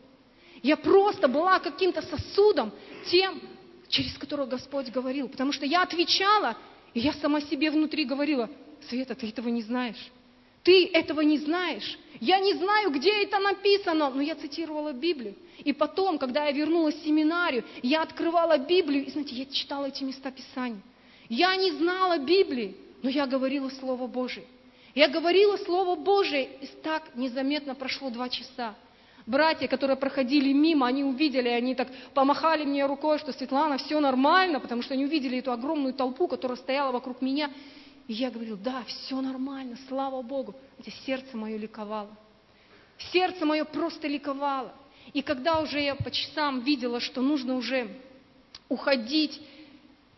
Я просто была каким-то сосудом, тем, через которого Господь говорил. Потому что я отвечала, и я сама себе внутри говорила, Света, ты этого не знаешь. Ты этого не знаешь. Я не знаю, где это написано, но я цитировала Библию. И потом, когда я вернулась в семинарию, я открывала Библию, и, знаете, я читала эти места Писания. Я не знала Библии, но я говорила Слово Божие. Я говорила Слово Божие, и так незаметно прошло два часа. Братья, которые проходили мимо, они увидели, они так помахали мне рукой, что Светлана, все нормально, потому что они увидели эту огромную толпу, которая стояла вокруг меня. И я говорила, да, все нормально, слава Богу. Знаете, сердце мое ликовало. Сердце мое просто ликовало. И когда уже я по часам видела, что нужно уже уходить,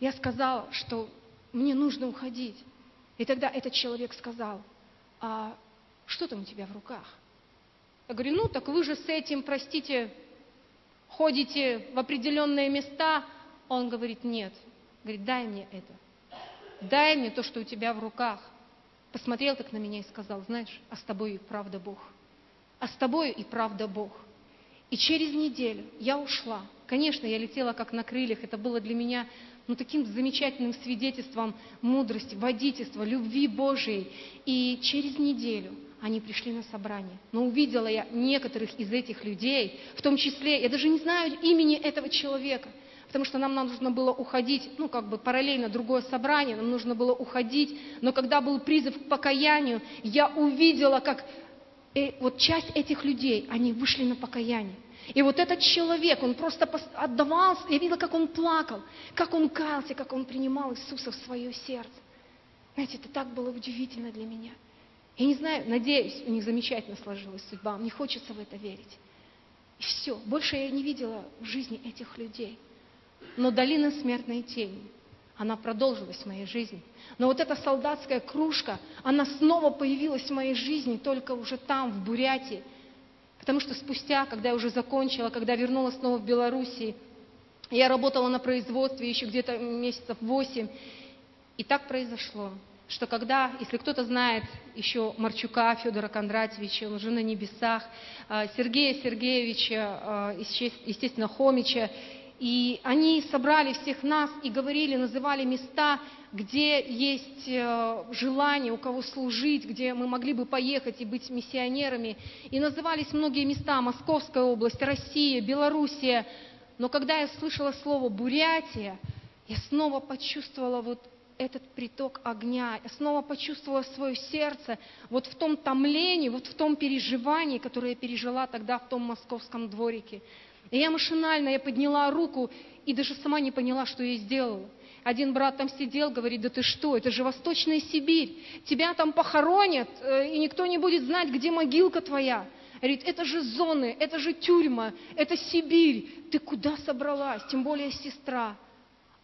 я сказала, что мне нужно уходить. И тогда этот человек сказал, а что там у тебя в руках? Я говорю, ну так вы же с этим, простите, ходите в определенные места. Он говорит, нет. Говорит, дай мне это. Дай мне то, что у тебя в руках. Посмотрел так на меня и сказал, знаешь, а с тобой и правда Бог. А с тобой и правда Бог. И через неделю я ушла. Конечно, я летела как на крыльях. Это было для меня ну, таким замечательным свидетельством мудрости, водительства, любви Божией. И через неделю они пришли на собрание. Но увидела я некоторых из этих людей, в том числе, я даже не знаю имени этого человека, потому что нам нужно было уходить, ну, как бы параллельно другое собрание, нам нужно было уходить, но когда был призыв к покаянию, я увидела, как и вот часть этих людей, они вышли на покаяние. И вот этот человек, он просто отдавался, я видела, как он плакал, как он каялся, как он принимал Иисуса в свое сердце. Знаете, это так было удивительно для меня. Я не знаю, надеюсь, у них замечательно сложилась судьба, мне хочется в это верить. И все, больше я не видела в жизни этих людей. Но долина смертной тени – она продолжилась в моей жизни. Но вот эта солдатская кружка, она снова появилась в моей жизни, только уже там, в Бурятии. Потому что спустя, когда я уже закончила, когда вернулась снова в Белоруссии, я работала на производстве еще где-то месяцев восемь. И так произошло, что когда, если кто-то знает еще Марчука Федора Кондратьевича, он уже на небесах, а, Сергея Сергеевича, а, естественно, Хомича, и они собрали всех нас и говорили, называли места, где есть э, желание у кого служить, где мы могли бы поехать и быть миссионерами. И назывались многие места, Московская область, Россия, Белоруссия. Но когда я слышала слово «Бурятия», я снова почувствовала вот этот приток огня. Я снова почувствовала свое сердце вот в том томлении, вот в том переживании, которое я пережила тогда в том московском дворике. И я машинально, я подняла руку и даже сама не поняла, что я сделала. Один брат там сидел, говорит, да ты что, это же Восточная Сибирь, тебя там похоронят, э, и никто не будет знать, где могилка твоя. Говорит, это же зоны, это же тюрьма, это Сибирь, ты куда собралась, тем более сестра.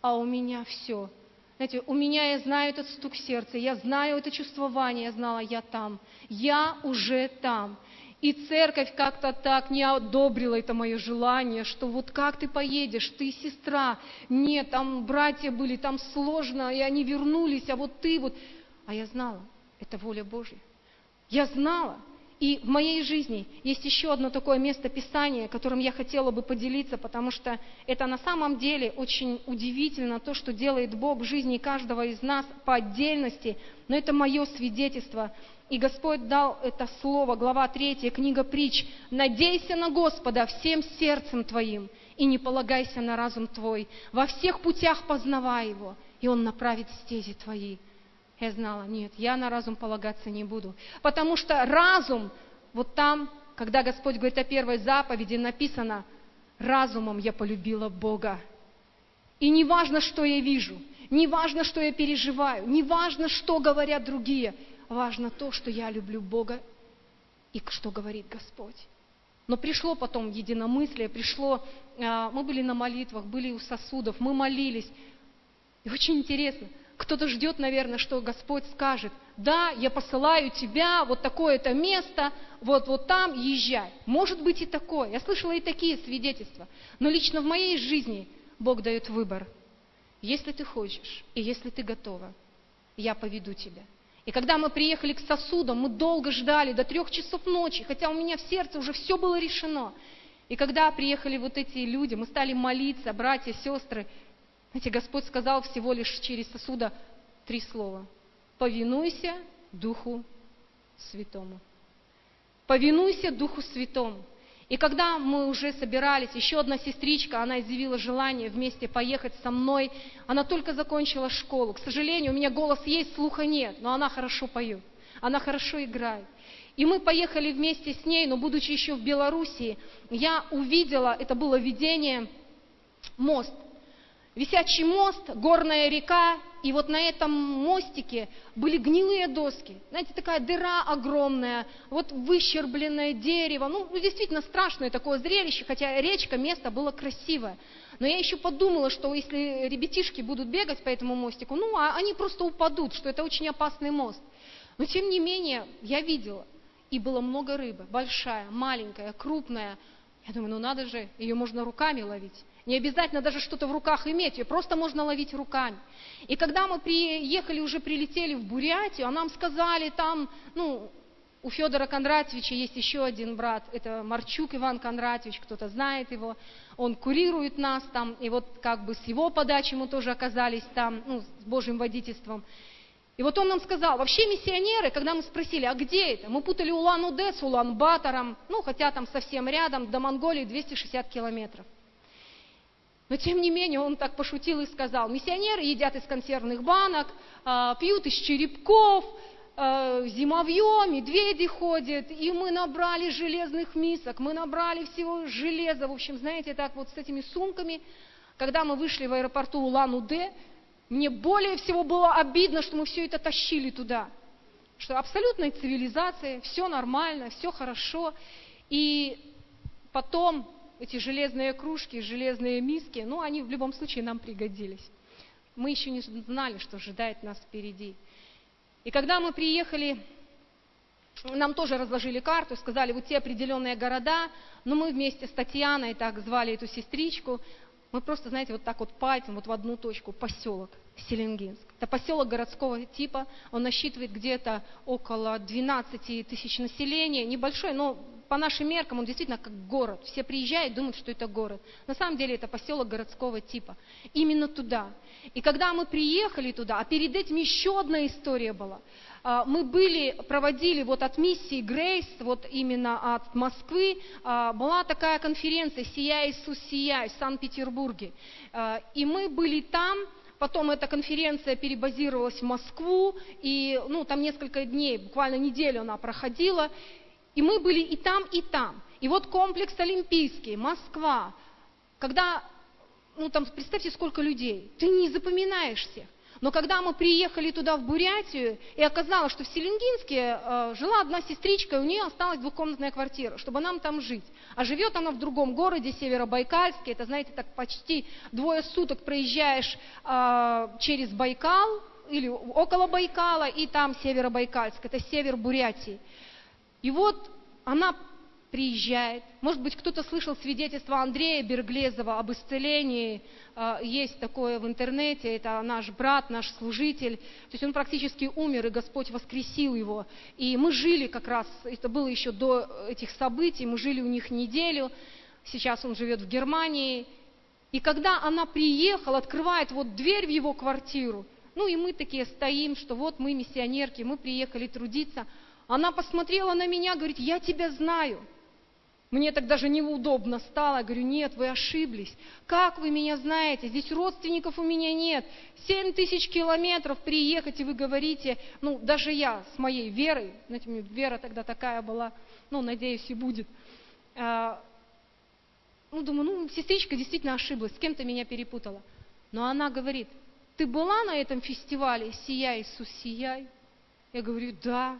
А у меня все. Знаете, у меня я знаю этот стук сердца, я знаю это чувствование, я знала, я там, я уже там. И церковь как-то так не одобрила это мое желание, что вот как ты поедешь, ты сестра. Нет, там братья были, там сложно, и они вернулись, а вот ты вот. А я знала, это воля Божья. Я знала. И в моей жизни есть еще одно такое место Писания, которым я хотела бы поделиться, потому что это на самом деле очень удивительно, то, что делает Бог в жизни каждого из нас по отдельности, но это мое свидетельство. И Господь дал это слово, глава 3, книга притч. «Надейся на Господа всем сердцем твоим, и не полагайся на разум твой. Во всех путях познавай его, и он направит стези твои». Я знала, нет, я на разум полагаться не буду. Потому что разум, вот там, когда Господь говорит о первой заповеди, написано, разумом я полюбила Бога. И не важно, что я вижу, не важно, что я переживаю, не важно, что говорят другие – важно то, что я люблю Бога и что говорит Господь. Но пришло потом единомыслие, пришло, а, мы были на молитвах, были у сосудов, мы молились. И очень интересно, кто-то ждет, наверное, что Господь скажет, да, я посылаю тебя, вот такое-то место, вот, вот там езжай. Может быть и такое. Я слышала и такие свидетельства. Но лично в моей жизни Бог дает выбор. Если ты хочешь и если ты готова, я поведу тебя. И когда мы приехали к сосудам, мы долго ждали, до трех часов ночи, хотя у меня в сердце уже все было решено. И когда приехали вот эти люди, мы стали молиться, братья, сестры, знаете, Господь сказал всего лишь через сосуда три слова. Повинуйся Духу Святому. Повинуйся Духу Святому. И когда мы уже собирались, еще одна сестричка, она изъявила желание вместе поехать со мной. Она только закончила школу. К сожалению, у меня голос есть, слуха нет, но она хорошо поет, она хорошо играет. И мы поехали вместе с ней, но будучи еще в Белоруссии, я увидела, это было видение, мост. Висячий мост, горная река, и вот на этом мостике были гнилые доски. Знаете, такая дыра огромная, вот выщербленное дерево. Ну, ну, действительно страшное такое зрелище, хотя речка, место было красивое. Но я еще подумала, что если ребятишки будут бегать по этому мостику, ну, а они просто упадут, что это очень опасный мост. Но тем не менее, я видела, и было много рыбы, большая, маленькая, крупная. Я думаю, ну надо же, ее можно руками ловить. Не обязательно даже что-то в руках иметь, ее просто можно ловить руками. И когда мы приехали, уже прилетели в Бурятию, а нам сказали там, ну, у Федора Кондратьевича есть еще один брат, это Марчук Иван Кондратьевич, кто-то знает его, он курирует нас там, и вот как бы с его подачи мы тоже оказались там, ну, с Божьим водительством. И вот он нам сказал, вообще миссионеры, когда мы спросили, а где это? Мы путали Улан-Удэ с Улан-Батором, ну, хотя там совсем рядом, до Монголии 260 километров. Но тем не менее он так пошутил и сказал, миссионеры едят из консервных банок, а, пьют из черепков, а, зимовье, медведи ходят, и мы набрали железных мисок, мы набрали всего железа, в общем, знаете, так вот с этими сумками. Когда мы вышли в аэропорту Улан-Удэ, мне более всего было обидно, что мы все это тащили туда. Что абсолютная цивилизация, все нормально, все хорошо. И потом эти железные кружки, железные миски, ну, они в любом случае нам пригодились. Мы еще не знали, что ожидает нас впереди. И когда мы приехали, нам тоже разложили карту, сказали, вот те определенные города, но мы вместе с Татьяной, так звали эту сестричку, мы просто, знаете, вот так вот пальцем, вот в одну точку, поселок Селенгинск. Это поселок городского типа, он насчитывает где-то около 12 тысяч населения, небольшой, но по нашим меркам он действительно как город. Все приезжают, думают, что это город. На самом деле это поселок городского типа. Именно туда. И когда мы приехали туда, а перед этим еще одна история была. А, мы были, проводили вот от миссии Грейс, вот именно от Москвы, а, была такая конференция «Сияй, Иисус, сияй» в Санкт-Петербурге. А, и мы были там, потом эта конференция перебазировалась в Москву, и ну, там несколько дней, буквально неделю она проходила, и мы были и там, и там. И вот комплекс Олимпийский, Москва, когда, ну там, представьте, сколько людей, ты не запоминаешь всех. Но когда мы приехали туда, в Бурятию, и оказалось, что в Селенгинске э, жила одна сестричка, и у нее осталась двухкомнатная квартира, чтобы нам там жить. А живет она в другом городе, Северобайкальске, это, знаете, так почти двое суток проезжаешь э, через Байкал, или около Байкала, и там Северобайкальск, это север Бурятии. И вот она приезжает. Может быть, кто-то слышал свидетельство Андрея Берглезова об исцелении. А, есть такое в интернете. Это наш брат, наш служитель. То есть он практически умер, и Господь воскресил его. И мы жили как раз, это было еще до этих событий, мы жили у них неделю. Сейчас он живет в Германии. И когда она приехала, открывает вот дверь в его квартиру, ну и мы такие стоим, что вот мы миссионерки, мы приехали трудиться – она посмотрела на меня, говорит, я тебя знаю. Мне так даже неудобно стало. Говорю, нет, вы ошиблись. Как вы меня знаете? Здесь родственников у меня нет. Семь тысяч километров приехать, и вы говорите, ну, даже я с моей верой, знаете, мне вера тогда такая была, ну, надеюсь, и будет. А, ну, думаю, ну, сестричка действительно ошиблась, с кем-то меня перепутала. Но она говорит, ты была на этом фестивале «Сияй, Иисус, сияй»? Я говорю, да.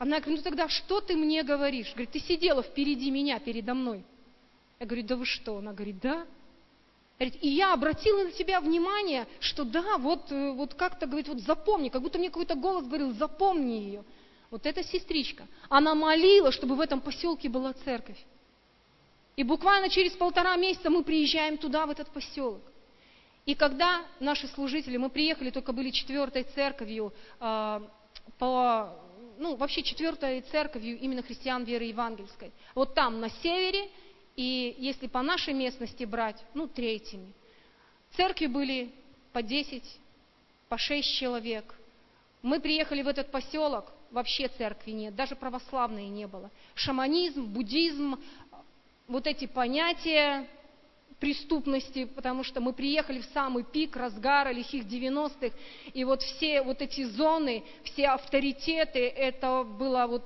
Она говорит, ну тогда что ты мне говоришь? Говорит, ты сидела впереди меня, передо мной. Я говорю, да вы что? Она говорит, да. Говорит, и я обратила на тебя внимание, что да, вот, э, вот как-то, говорит, вот запомни, как будто мне какой-то голос говорил, запомни ее. Вот эта сестричка. Она молила, чтобы в этом поселке была церковь. И буквально через полтора месяца мы приезжаем туда, в этот поселок. И когда наши служители, мы приехали, только были четвертой церковью э, по ну, вообще четвертой церковью именно христиан веры евангельской. Вот там, на севере, и если по нашей местности брать, ну, третьими. Церкви были по 10, по 6 человек. Мы приехали в этот поселок, вообще церкви нет, даже православной не было. Шаманизм, буддизм, вот эти понятия преступности, потому что мы приехали в самый пик разгара лихих 90-х, и вот все вот эти зоны, все авторитеты, это было вот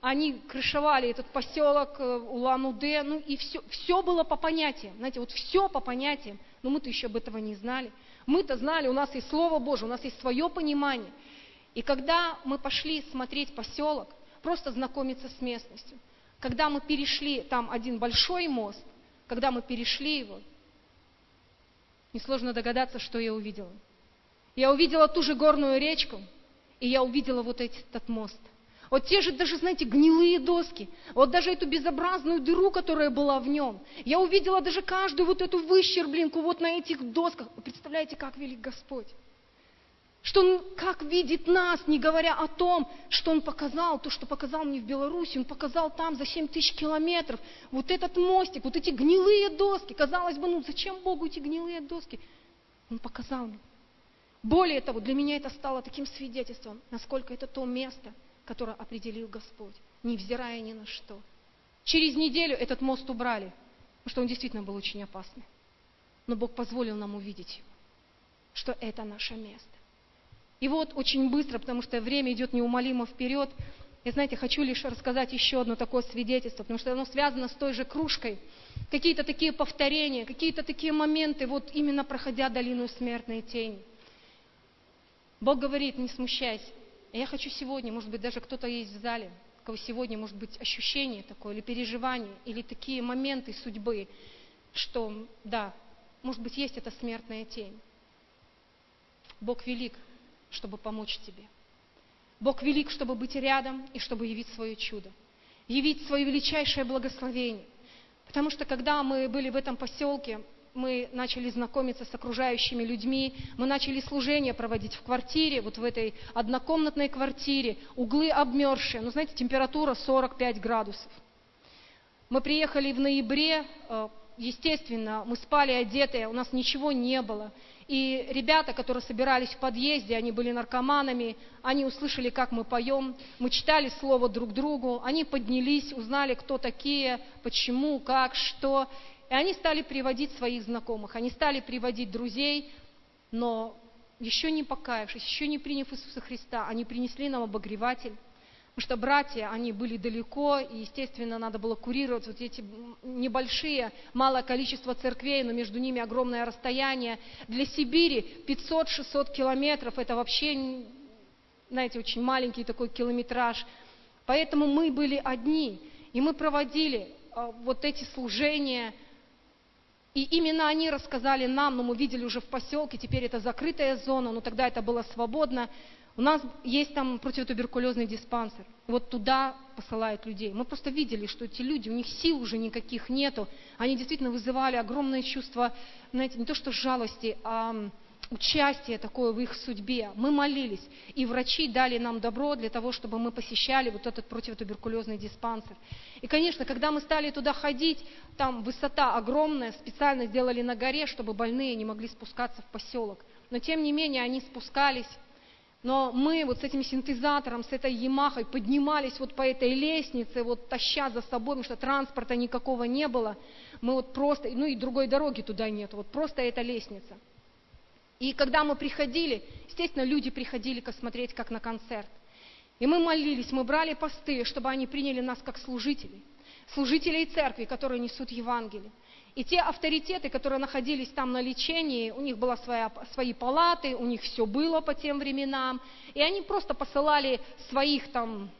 они крышевали этот поселок э, Улан-Удэ, ну и все, все было по понятиям, знаете, вот все по понятиям, но мы-то еще об этого не знали. Мы-то знали, у нас есть Слово Божие, у нас есть свое понимание. И когда мы пошли смотреть поселок, просто знакомиться с местностью, когда мы перешли, там один большой мост, когда мы перешли его, несложно догадаться, что я увидела. Я увидела ту же горную речку, и я увидела вот этот мост. Вот те же даже, знаете, гнилые доски. Вот даже эту безобразную дыру, которая была в нем. Я увидела даже каждую вот эту выщербленку вот на этих досках. Вы представляете, как велик Господь? Что Он как видит нас, не говоря о том, что Он показал, то, что показал мне в Беларуси, Он показал там за 7 тысяч километров. Вот этот мостик, вот эти гнилые доски. Казалось бы, ну зачем Богу эти гнилые доски? Он показал мне. Более того, для меня это стало таким свидетельством, насколько это то место – которое определил Господь, невзирая ни на что. Через неделю этот мост убрали, потому что он действительно был очень опасный. Но Бог позволил нам увидеть его, что это наше место. И вот очень быстро, потому что время идет неумолимо вперед, я, знаете, хочу лишь рассказать еще одно такое свидетельство, потому что оно связано с той же кружкой. Какие-то такие повторения, какие-то такие моменты, вот именно проходя долину смертной тени. Бог говорит, не смущайся, я хочу сегодня, может быть, даже кто-то есть в зале, у кого сегодня может быть ощущение такое, или переживание, или такие моменты судьбы, что, да, может быть, есть эта смертная тень. Бог велик, чтобы помочь тебе. Бог велик, чтобы быть рядом и чтобы явить свое чудо, явить свое величайшее благословение. Потому что когда мы были в этом поселке, мы начали знакомиться с окружающими людьми, мы начали служение проводить в квартире, вот в этой однокомнатной квартире, углы обмерзшие, ну знаете, температура 45 градусов. Мы приехали в ноябре, э, естественно, мы спали одетые, у нас ничего не было. И ребята, которые собирались в подъезде, они были наркоманами, они услышали, как мы поем, мы читали слово друг другу, они поднялись, узнали, кто такие, почему, как, что. И они стали приводить своих знакомых, они стали приводить друзей, но еще не покаявшись, еще не приняв Иисуса Христа, они принесли нам обогреватель, потому что братья, они были далеко, и, естественно, надо было курировать вот эти небольшие, малое количество церквей, но между ними огромное расстояние. Для Сибири 500-600 километров – это вообще, знаете, очень маленький такой километраж. Поэтому мы были одни, и мы проводили а, вот эти служения – и именно они рассказали нам, но мы видели уже в поселке, теперь это закрытая зона, но тогда это было свободно. У нас есть там противотуберкулезный диспансер. Вот туда посылают людей. Мы просто видели, что эти люди, у них сил уже никаких нету. Они действительно вызывали огромное чувство, знаете, не то что жалости, а участие такое в их судьбе. Мы молились, и врачи дали нам добро для того, чтобы мы посещали вот этот противотуберкулезный диспансер. И, конечно, когда мы стали туда ходить, там высота огромная, специально сделали на горе, чтобы больные не могли спускаться в поселок. Но, тем не менее, они спускались, но мы вот с этим синтезатором, с этой Ямахой поднимались вот по этой лестнице, вот таща за собой, потому что транспорта никакого не было. Мы вот просто, ну и другой дороги туда нет, вот просто эта лестница – и когда мы приходили, естественно, люди приходили смотреть как на концерт. И мы молились, мы брали посты, чтобы они приняли нас как служителей, служителей церкви, которые несут Евангелие. И те авторитеты, которые находились там на лечении, у них были свои палаты, у них все было по тем временам, и они просто посылали своих там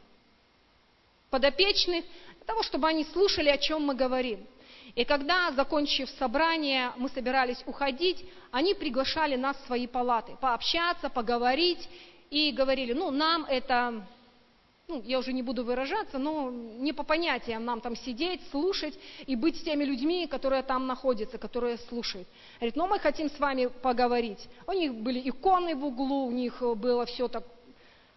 подопечных для того, чтобы они слушали, о чем мы говорим. И когда, закончив собрание, мы собирались уходить, они приглашали нас в свои палаты, пообщаться, поговорить, и говорили, ну, нам это, ну, я уже не буду выражаться, но не по понятиям нам там сидеть, слушать и быть с теми людьми, которые там находятся, которые слушают. Говорит, ну, мы хотим с вами поговорить. У них были иконы в углу, у них было все так,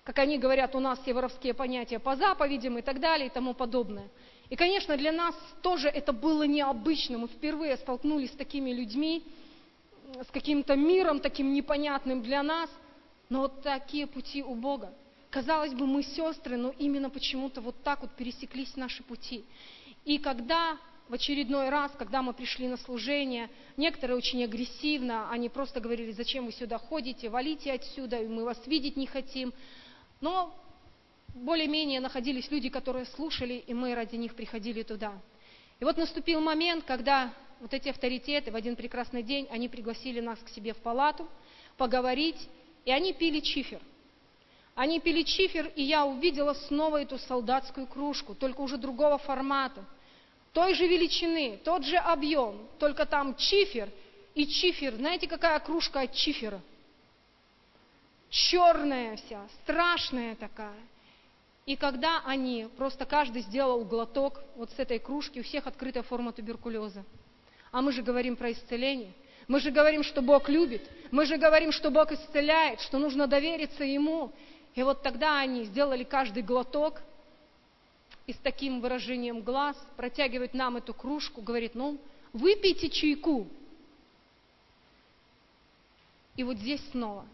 как они говорят, у нас все воровские понятия по заповедям и так далее и тому подобное. И, конечно, для нас тоже это было необычно. Мы впервые столкнулись с такими людьми, с каким-то миром таким непонятным для нас. Но вот такие пути у Бога. Казалось бы, мы сестры, но именно почему-то вот так вот пересеклись наши пути. И когда в очередной раз, когда мы пришли на служение, некоторые очень агрессивно, они просто говорили, зачем вы сюда ходите, валите отсюда, мы вас видеть не хотим. Но более-менее находились люди, которые слушали, и мы ради них приходили туда. И вот наступил момент, когда вот эти авторитеты в один прекрасный день, они пригласили нас к себе в палату поговорить, и они пили чифер. Они пили чифер, и я увидела снова эту солдатскую кружку, только уже другого формата, той же величины, тот же объем, только там чифер и чифер. Знаете, какая кружка от чифера? Черная вся, страшная такая. И когда они, просто каждый сделал глоток вот с этой кружки, у всех открытая форма туберкулеза. А мы же говорим про исцеление. Мы же говорим, что Бог любит. Мы же говорим, что Бог исцеляет, что нужно довериться Ему. И вот тогда они сделали каждый глоток и с таким выражением глаз протягивают нам эту кружку, говорит, ну, выпейте чайку. И вот здесь снова.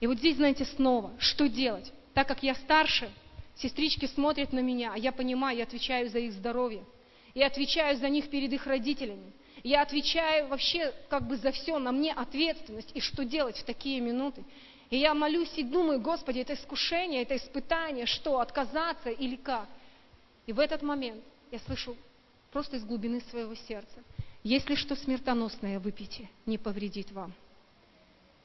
И вот здесь, знаете, снова, что делать? Так как я старше, Сестрички смотрят на меня, а я понимаю, я отвечаю за их здоровье. Я отвечаю за них перед их родителями. Я отвечаю вообще как бы за все, на мне ответственность. И что делать в такие минуты? И я молюсь и думаю, Господи, это искушение, это испытание, что, отказаться или как? И в этот момент я слышу просто из глубины своего сердца, если что смертоносное выпейте, не повредит вам.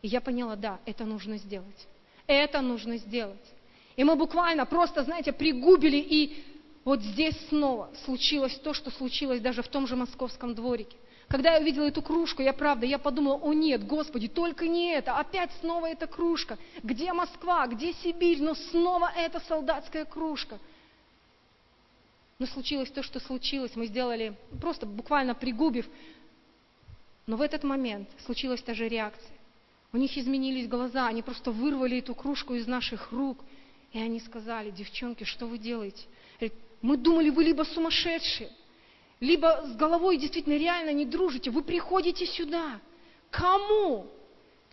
И я поняла, да, это нужно сделать. Это нужно сделать. И мы буквально просто, знаете, пригубили, и вот здесь снова случилось то, что случилось даже в том же московском дворике. Когда я увидела эту кружку, я правда, я подумала, о нет, Господи, только не это, опять снова эта кружка. Где Москва, где Сибирь, но снова эта солдатская кружка. Но случилось то, что случилось, мы сделали, просто буквально пригубив. Но в этот момент случилась та же реакция. У них изменились глаза, они просто вырвали эту кружку из наших рук – и они сказали, девчонки, что вы делаете? мы думали, вы либо сумасшедшие, либо с головой действительно реально не дружите. Вы приходите сюда. Кому?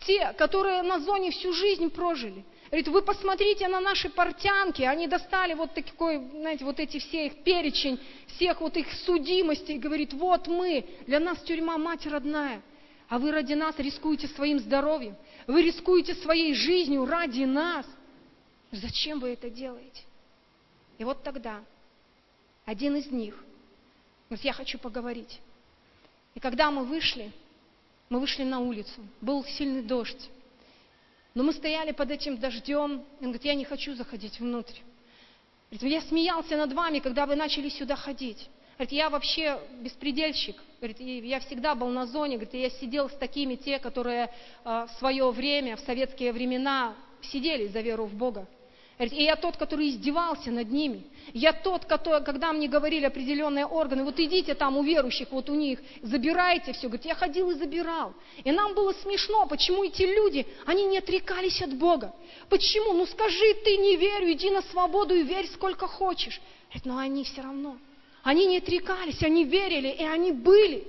Те, которые на зоне всю жизнь прожили. Говорит, вы посмотрите на наши портянки, они достали вот такой, знаете, вот эти все их перечень, всех вот их судимостей, говорит, вот мы, для нас тюрьма мать родная, а вы ради нас рискуете своим здоровьем, вы рискуете своей жизнью ради нас. Зачем вы это делаете? И вот тогда один из них говорит, я хочу поговорить. И когда мы вышли, мы вышли на улицу, был сильный дождь. Но мы стояли под этим дождем, и он говорит, я не хочу заходить внутрь. Говорит, я смеялся над вами, когда вы начали сюда ходить. Говорит, я вообще беспредельщик. Говорит, я всегда был на зоне. Говорит, я сидел с такими, те, которые а, в свое время, в советские времена, сидели за веру в Бога. И я тот, который издевался над ними. Я тот, который, когда мне говорили определенные органы, вот идите там у верующих, вот у них, забирайте все. Говорит, я ходил и забирал. И нам было смешно, почему эти люди, они не отрекались от Бога. Почему? Ну скажи, ты не верю, иди на свободу и верь сколько хочешь. Говорит, но они все равно. Они не отрекались, они верили, и они были.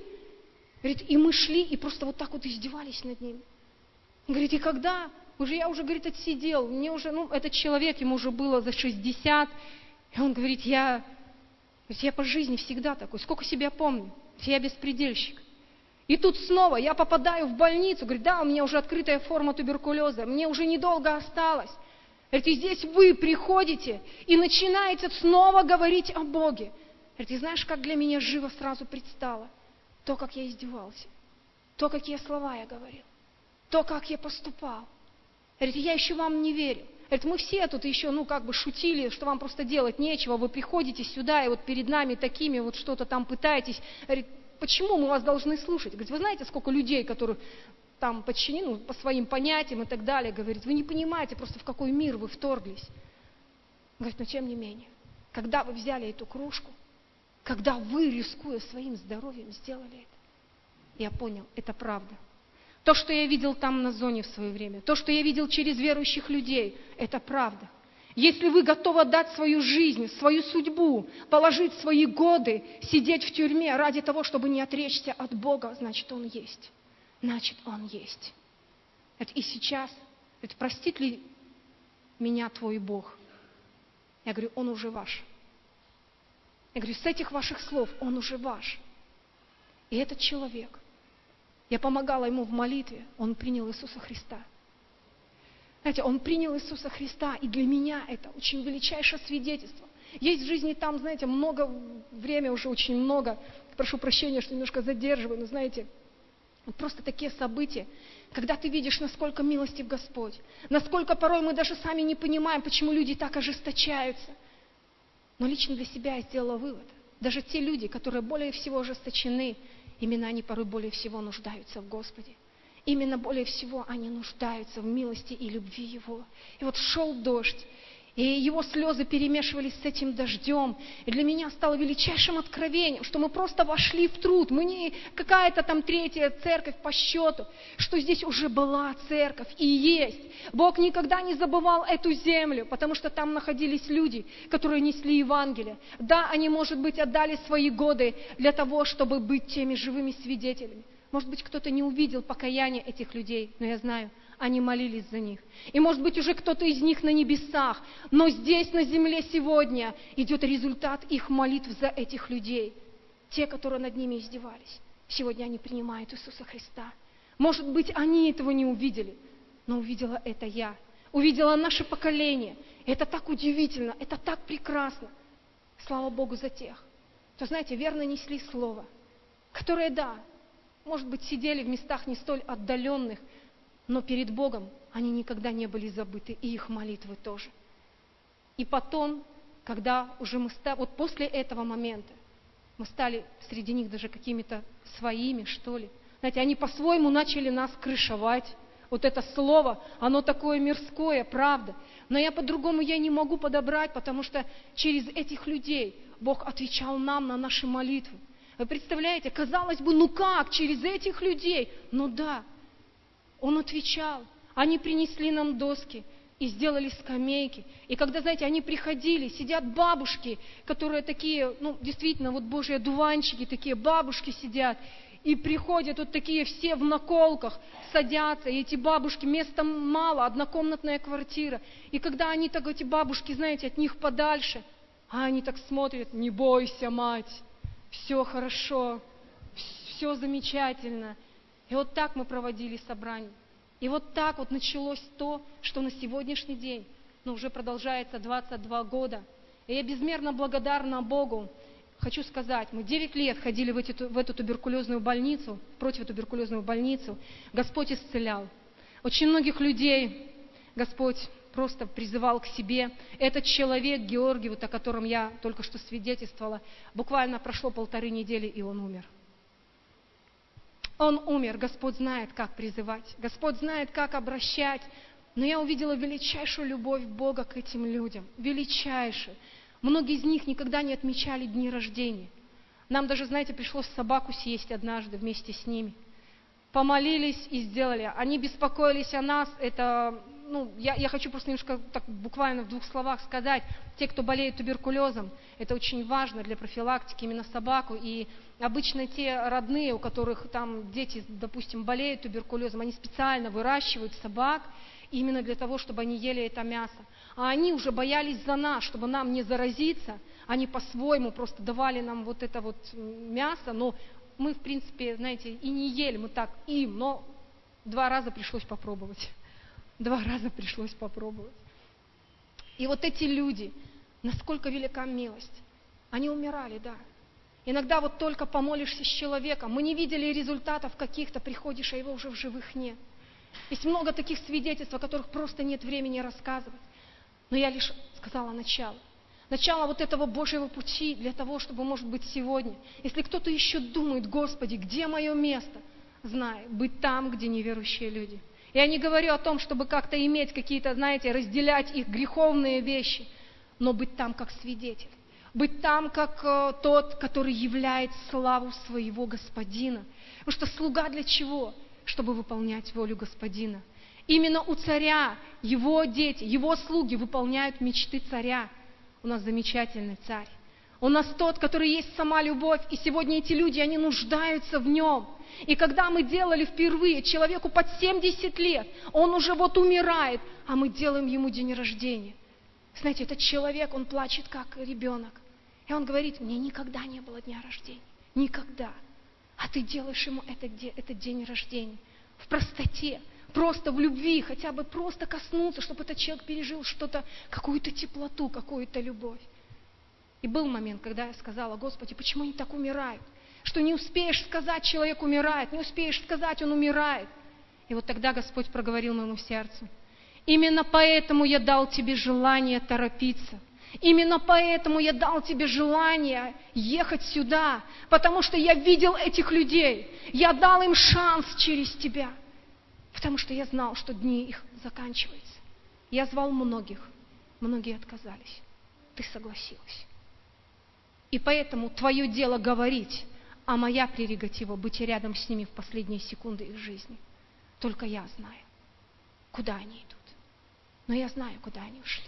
Говорит, и мы шли, и просто вот так вот издевались над ними. Говорит, и когда уже я уже, говорит, отсидел, мне уже, ну, этот человек, ему уже было за 60, и он говорит, я, я по жизни всегда такой, сколько себя помню, я беспредельщик. И тут снова я попадаю в больницу, говорит, да, у меня уже открытая форма туберкулеза, мне уже недолго осталось. Говорит, и здесь вы приходите и начинаете снова говорить о Боге. Говорит, и знаешь, как для меня живо сразу предстало? То, как я издевался, то, какие слова я говорил, то, как я поступал. Говорит, я еще вам не верю. Говорит, мы все тут еще, ну, как бы шутили, что вам просто делать нечего, вы приходите сюда, и вот перед нами такими вот что-то там пытаетесь. Говорит, почему мы вас должны слушать? Говорит, вы знаете, сколько людей, которые там подчинены ну, по своим понятиям и так далее, говорит, вы не понимаете просто, в какой мир вы вторглись. Говорит, но тем не менее, когда вы взяли эту кружку, когда вы, рискуя своим здоровьем, сделали это, я понял, это правда – то, что я видел там на зоне в свое время, то, что я видел через верующих людей, это правда. Если вы готовы отдать свою жизнь, свою судьбу, положить свои годы, сидеть в тюрьме ради того, чтобы не отречься от Бога, значит, Он есть. Значит, Он есть. И сейчас, это простит ли меня твой Бог? Я говорю, Он уже ваш. Я говорю, с этих ваших слов он уже ваш. И этот человек, я помогала ему в молитве, он принял Иисуса Христа. Знаете, он принял Иисуса Христа, и для меня это очень величайшее свидетельство. Есть в жизни там, знаете, много, время уже очень много. Прошу прощения, что немножко задерживаю, но знаете, просто такие события, когда ты видишь, насколько милостив Господь, насколько порой мы даже сами не понимаем, почему люди так ожесточаются. Но лично для себя я сделала вывод. Даже те люди, которые более всего ожесточены, именно они порой более всего нуждаются в Господе. Именно более всего они нуждаются в милости и любви Его. И вот шел дождь, и его слезы перемешивались с этим дождем. И для меня стало величайшим откровением, что мы просто вошли в труд. Мы не какая-то там третья церковь по счету, что здесь уже была церковь и есть. Бог никогда не забывал эту землю, потому что там находились люди, которые несли Евангелие. Да, они, может быть, отдали свои годы для того, чтобы быть теми живыми свидетелями. Может быть, кто-то не увидел покаяния этих людей, но я знаю, они молились за них. И может быть уже кто-то из них на небесах, но здесь, на земле сегодня идет результат их молитв за этих людей. Те, которые над ними издевались. Сегодня они принимают Иисуса Христа. Может быть, они этого не увидели, но увидела это я. Увидела наше поколение. Это так удивительно, это так прекрасно. Слава Богу за тех, кто, знаете, верно несли Слово, которые, да, может быть, сидели в местах не столь отдаленных, но перед Богом они никогда не были забыты, и их молитвы тоже. И потом, когда уже мы стали, вот после этого момента, мы стали среди них даже какими-то своими, что ли. Знаете, они по-своему начали нас крышевать. Вот это слово, оно такое мирское, правда. Но я по-другому я не могу подобрать, потому что через этих людей Бог отвечал нам на наши молитвы. Вы представляете, казалось бы, ну как, через этих людей? Ну да, он отвечал. Они принесли нам доски и сделали скамейки. И когда, знаете, они приходили, сидят бабушки, которые такие, ну, действительно, вот божьи одуванчики, такие бабушки сидят, и приходят вот такие все в наколках, садятся, и эти бабушки, места мало, однокомнатная квартира. И когда они так, эти бабушки, знаете, от них подальше, а они так смотрят, не бойся, мать, все хорошо, все замечательно. И вот так мы проводили собрание. И вот так вот началось то, что на сегодняшний день, ну, уже продолжается 22 года. И я безмерно благодарна Богу. Хочу сказать, мы 9 лет ходили в, эти, в эту туберкулезную больницу, против туберкулезную больницу. Господь исцелял. Очень многих людей Господь просто призывал к себе. Этот человек, Георгий, вот о котором я только что свидетельствовала, буквально прошло полторы недели, и он умер. Он умер, Господь знает, как призывать, Господь знает, как обращать. Но я увидела величайшую любовь Бога к этим людям, величайшую. Многие из них никогда не отмечали дни рождения. Нам даже, знаете, пришлось собаку съесть однажды вместе с ними. Помолились и сделали. Они беспокоились о нас. Это, ну, я, я хочу просто немножко так буквально в двух словах сказать. Те, кто болеет туберкулезом, это очень важно для профилактики именно собаку. И Обычно те родные, у которых там дети, допустим, болеют туберкулезом, они специально выращивают собак именно для того, чтобы они ели это мясо. А они уже боялись за нас, чтобы нам не заразиться. Они по-своему просто давали нам вот это вот мясо, но мы, в принципе, знаете, и не ели, мы так им, но два раза пришлось попробовать. Два раза пришлось попробовать. И вот эти люди, насколько велика милость, они умирали, да, Иногда вот только помолишься с человеком, мы не видели результатов каких-то, приходишь, а его уже в живых нет. Есть много таких свидетельств, о которых просто нет времени рассказывать. Но я лишь сказала начало. Начало вот этого Божьего пути для того, чтобы, может быть, сегодня, если кто-то еще думает, Господи, где мое место, знай, быть там, где неверующие люди. Я не говорю о том, чтобы как-то иметь какие-то, знаете, разделять их греховные вещи, но быть там как свидетель быть там, как э, тот, который являет славу своего господина. Потому что слуга для чего? Чтобы выполнять волю господина. Именно у царя его дети, его слуги выполняют мечты царя. У нас замечательный царь. У нас тот, который есть сама любовь, и сегодня эти люди, они нуждаются в нем. И когда мы делали впервые человеку под 70 лет, он уже вот умирает, а мы делаем ему день рождения. Знаете, этот человек, он плачет как ребенок. И он говорит, мне никогда не было дня рождения. Никогда. А ты делаешь ему этот, этот день рождения в простоте, просто в любви, хотя бы просто коснуться, чтобы этот человек пережил что-то, какую-то теплоту, какую-то любовь. И был момент, когда я сказала, Господи, почему они так умирают? Что не успеешь сказать, человек умирает, не успеешь сказать, он умирает. И вот тогда Господь проговорил моему сердцу. Именно поэтому я дал тебе желание торопиться. Именно поэтому я дал тебе желание ехать сюда, потому что я видел этих людей. Я дал им шанс через тебя, потому что я знал, что дни их заканчиваются. Я звал многих, многие отказались. Ты согласилась. И поэтому твое дело говорить, а моя прерогатива быть рядом с ними в последние секунды их жизни. Только я знаю, куда они идут. Но я знаю, куда они ушли.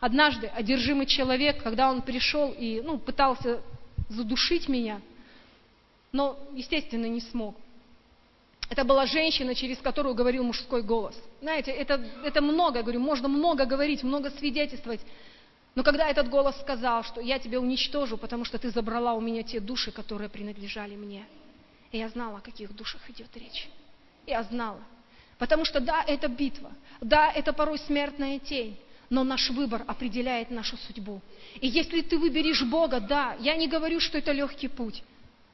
Однажды одержимый человек, когда он пришел и ну, пытался задушить меня, но, естественно, не смог. Это была женщина, через которую говорил мужской голос. Знаете, это, это много, говорю, можно много говорить, много свидетельствовать. Но когда этот голос сказал, что я тебя уничтожу, потому что ты забрала у меня те души, которые принадлежали мне. И я знала, о каких душах идет речь. Я знала. Потому что да, это битва. Да, это порой смертная тень. Но наш выбор определяет нашу судьбу. И если ты выберешь Бога, да, я не говорю, что это легкий путь.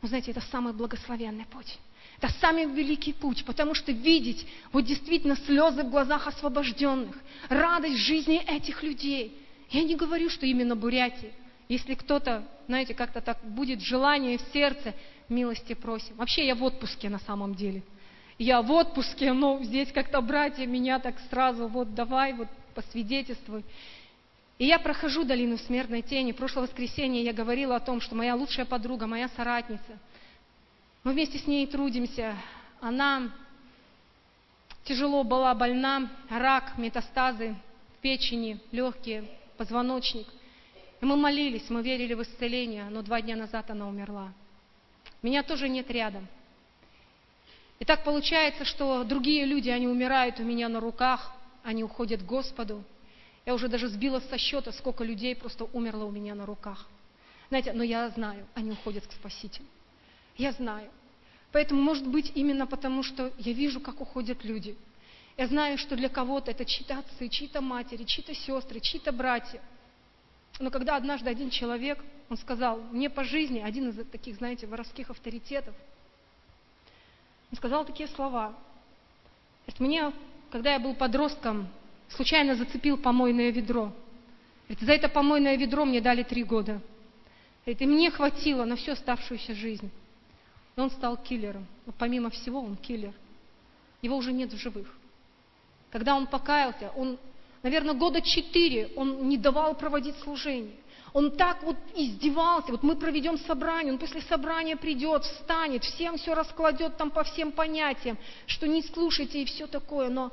Но знаете, это самый благословенный путь. Это самый великий путь, потому что видеть вот действительно слезы в глазах освобожденных, радость жизни этих людей – я не говорю, что именно Бурятия. Если кто-то, знаете, как-то так будет желание в сердце, милости просим. Вообще я в отпуске на самом деле. Я в отпуске, но здесь как-то братья меня так сразу, вот давай, вот посвидетельствуй. И я прохожу долину смертной тени. Прошлое воскресенье я говорила о том, что моя лучшая подруга, моя соратница, мы вместе с ней трудимся. Она тяжело была больна, рак, метастазы печени, легкие, позвоночник. И мы молились, мы верили в исцеление, но два дня назад она умерла. Меня тоже нет рядом. И так получается, что другие люди, они умирают у меня на руках, они уходят к Господу. Я уже даже сбила со счета, сколько людей просто умерло у меня на руках. Знаете, но я знаю, они уходят к Спасителю. Я знаю. Поэтому, может быть, именно потому, что я вижу, как уходят люди – я знаю, что для кого-то это чьи-то отцы, чьи-то матери, чьи-то сестры, чьи-то братья. Но когда однажды один человек, он сказал, мне по жизни, один из таких, знаете, воровских авторитетов, он сказал такие слова. Говорит, мне, когда я был подростком, случайно зацепил помойное ведро. Говорит, за это помойное ведро мне дали три года. Говорит, и мне хватило на всю оставшуюся жизнь. И он стал киллером. Но помимо всего, он киллер. Его уже нет в живых. Когда он покаялся, он, наверное, года четыре он не давал проводить служение. Он так вот издевался, вот мы проведем собрание, он после собрания придет, встанет, всем все раскладет там по всем понятиям, что не слушайте и все такое, но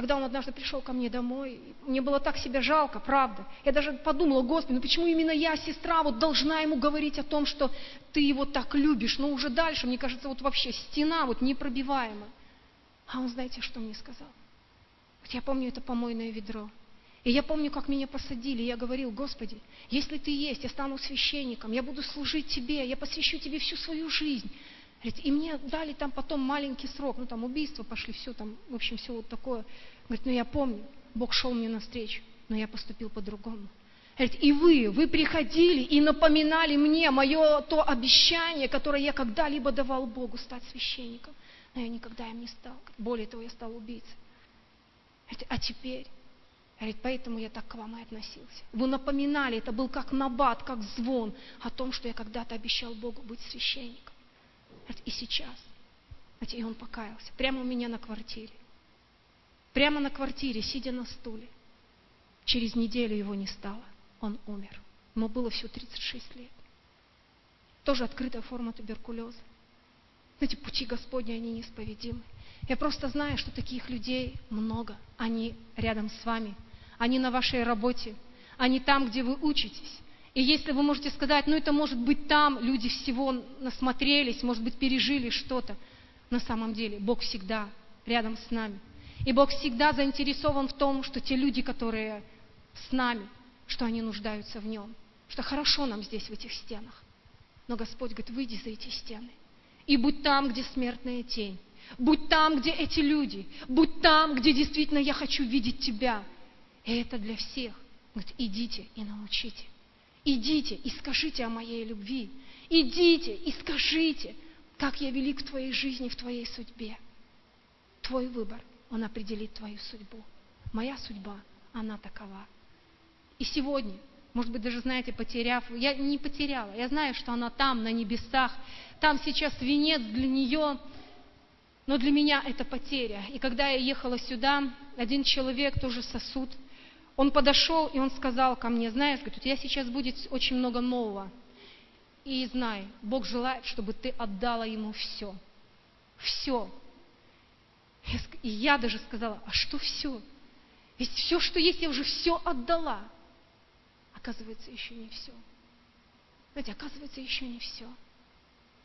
когда он однажды пришел ко мне домой, мне было так себя жалко, правда. Я даже подумала, Господи, ну почему именно я, сестра, вот должна ему говорить о том, что ты его так любишь, но уже дальше, мне кажется, вот вообще стена вот непробиваемая. А он, знаете, что мне сказал? Я помню это помойное ведро. И я помню, как меня посадили. Я говорил, Господи, если Ты есть, я стану священником, я буду служить Тебе, я посвящу Тебе всю свою жизнь. И мне дали там потом маленький срок, ну там убийства пошли, все там, в общем, все вот такое. Говорит, ну я помню, Бог шел мне навстречу, но я поступил по-другому. Говорит, и вы, вы приходили и напоминали мне мое то обещание, которое я когда-либо давал Богу стать священником. Но я никогда им не стал. Более того, я стал убийцей. А теперь? Говорит, поэтому я так к вам и относился. Вы напоминали, это был как набат, как звон о том, что я когда-то обещал Богу быть священником. И сейчас. Знаете, и он покаялся. Прямо у меня на квартире. Прямо на квартире, сидя на стуле. Через неделю его не стало. Он умер. Ему было всего 36 лет. Тоже открытая форма туберкулеза. Знаете, пути Господни, они неисповедимы. Я просто знаю, что таких людей много. Они рядом с вами. Они на вашей работе. Они там, где вы учитесь. И если вы можете сказать, ну это может быть там, люди всего насмотрелись, может быть пережили что-то. На самом деле Бог всегда рядом с нами. И Бог всегда заинтересован в том, что те люди, которые с нами, что они нуждаются в Нем. что хорошо нам здесь, в этих стенах. Но Господь говорит, выйди за эти стены. И будь там, где смертная тень. Будь там, где эти люди. Будь там, где действительно я хочу видеть Тебя. И это для всех. Говорит, идите и научите. Идите и скажите о моей любви. Идите и скажите, как я велик в твоей жизни, в твоей судьбе. Твой выбор, он определит твою судьбу. Моя судьба, она такова. И сегодня, может быть, даже, знаете, потеряв, я не потеряла, я знаю, что она там, на небесах, там сейчас венец для нее, но для меня это потеря. И когда я ехала сюда, один человек, тоже сосуд, он подошел, и он сказал ко мне, знаешь, говорит, у тебя сейчас будет очень много нового. И знай, Бог желает, чтобы ты отдала Ему все. Все. И я даже сказала, а что все? Ведь все, что есть, я уже все отдала. Оказывается, еще не все. Знаете, оказывается, еще не все.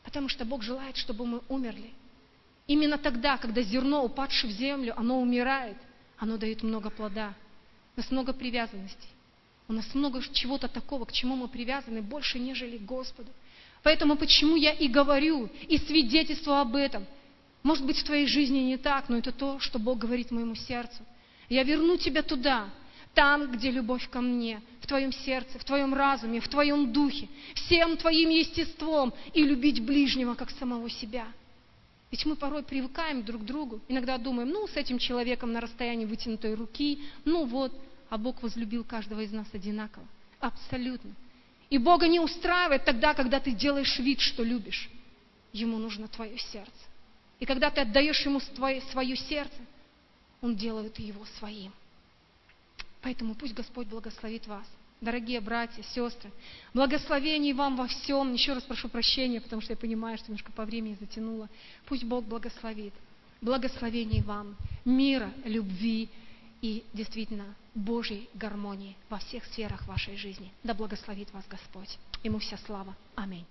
Потому что Бог желает, чтобы мы умерли. Именно тогда, когда зерно, упадшее в землю, оно умирает, оно дает много плода. У нас много привязанностей. У нас много чего-то такого, к чему мы привязаны больше, нежели к Господу. Поэтому почему я и говорю, и свидетельствую об этом. Может быть, в твоей жизни не так, но это то, что Бог говорит моему сердцу. Я верну тебя туда, там, где любовь ко мне, в твоем сердце, в твоем разуме, в твоем духе, всем твоим естеством, и любить ближнего, как самого себя. Ведь мы порой привыкаем друг к другу, иногда думаем, ну, с этим человеком на расстоянии вытянутой руки, ну вот, а Бог возлюбил каждого из нас одинаково. Абсолютно. И Бога не устраивает тогда, когда ты делаешь вид, что любишь. Ему нужно твое сердце. И когда ты отдаешь Ему свое, свое сердце, Он делает его своим. Поэтому пусть Господь благословит вас. Дорогие братья, сестры, благословений вам во всем. Еще раз прошу прощения, потому что я понимаю, что немножко по времени затянула. Пусть Бог благословит. Благословений вам, мира, любви и действительно Божьей гармонии во всех сферах вашей жизни. Да благословит вас Господь. Ему вся слава. Аминь.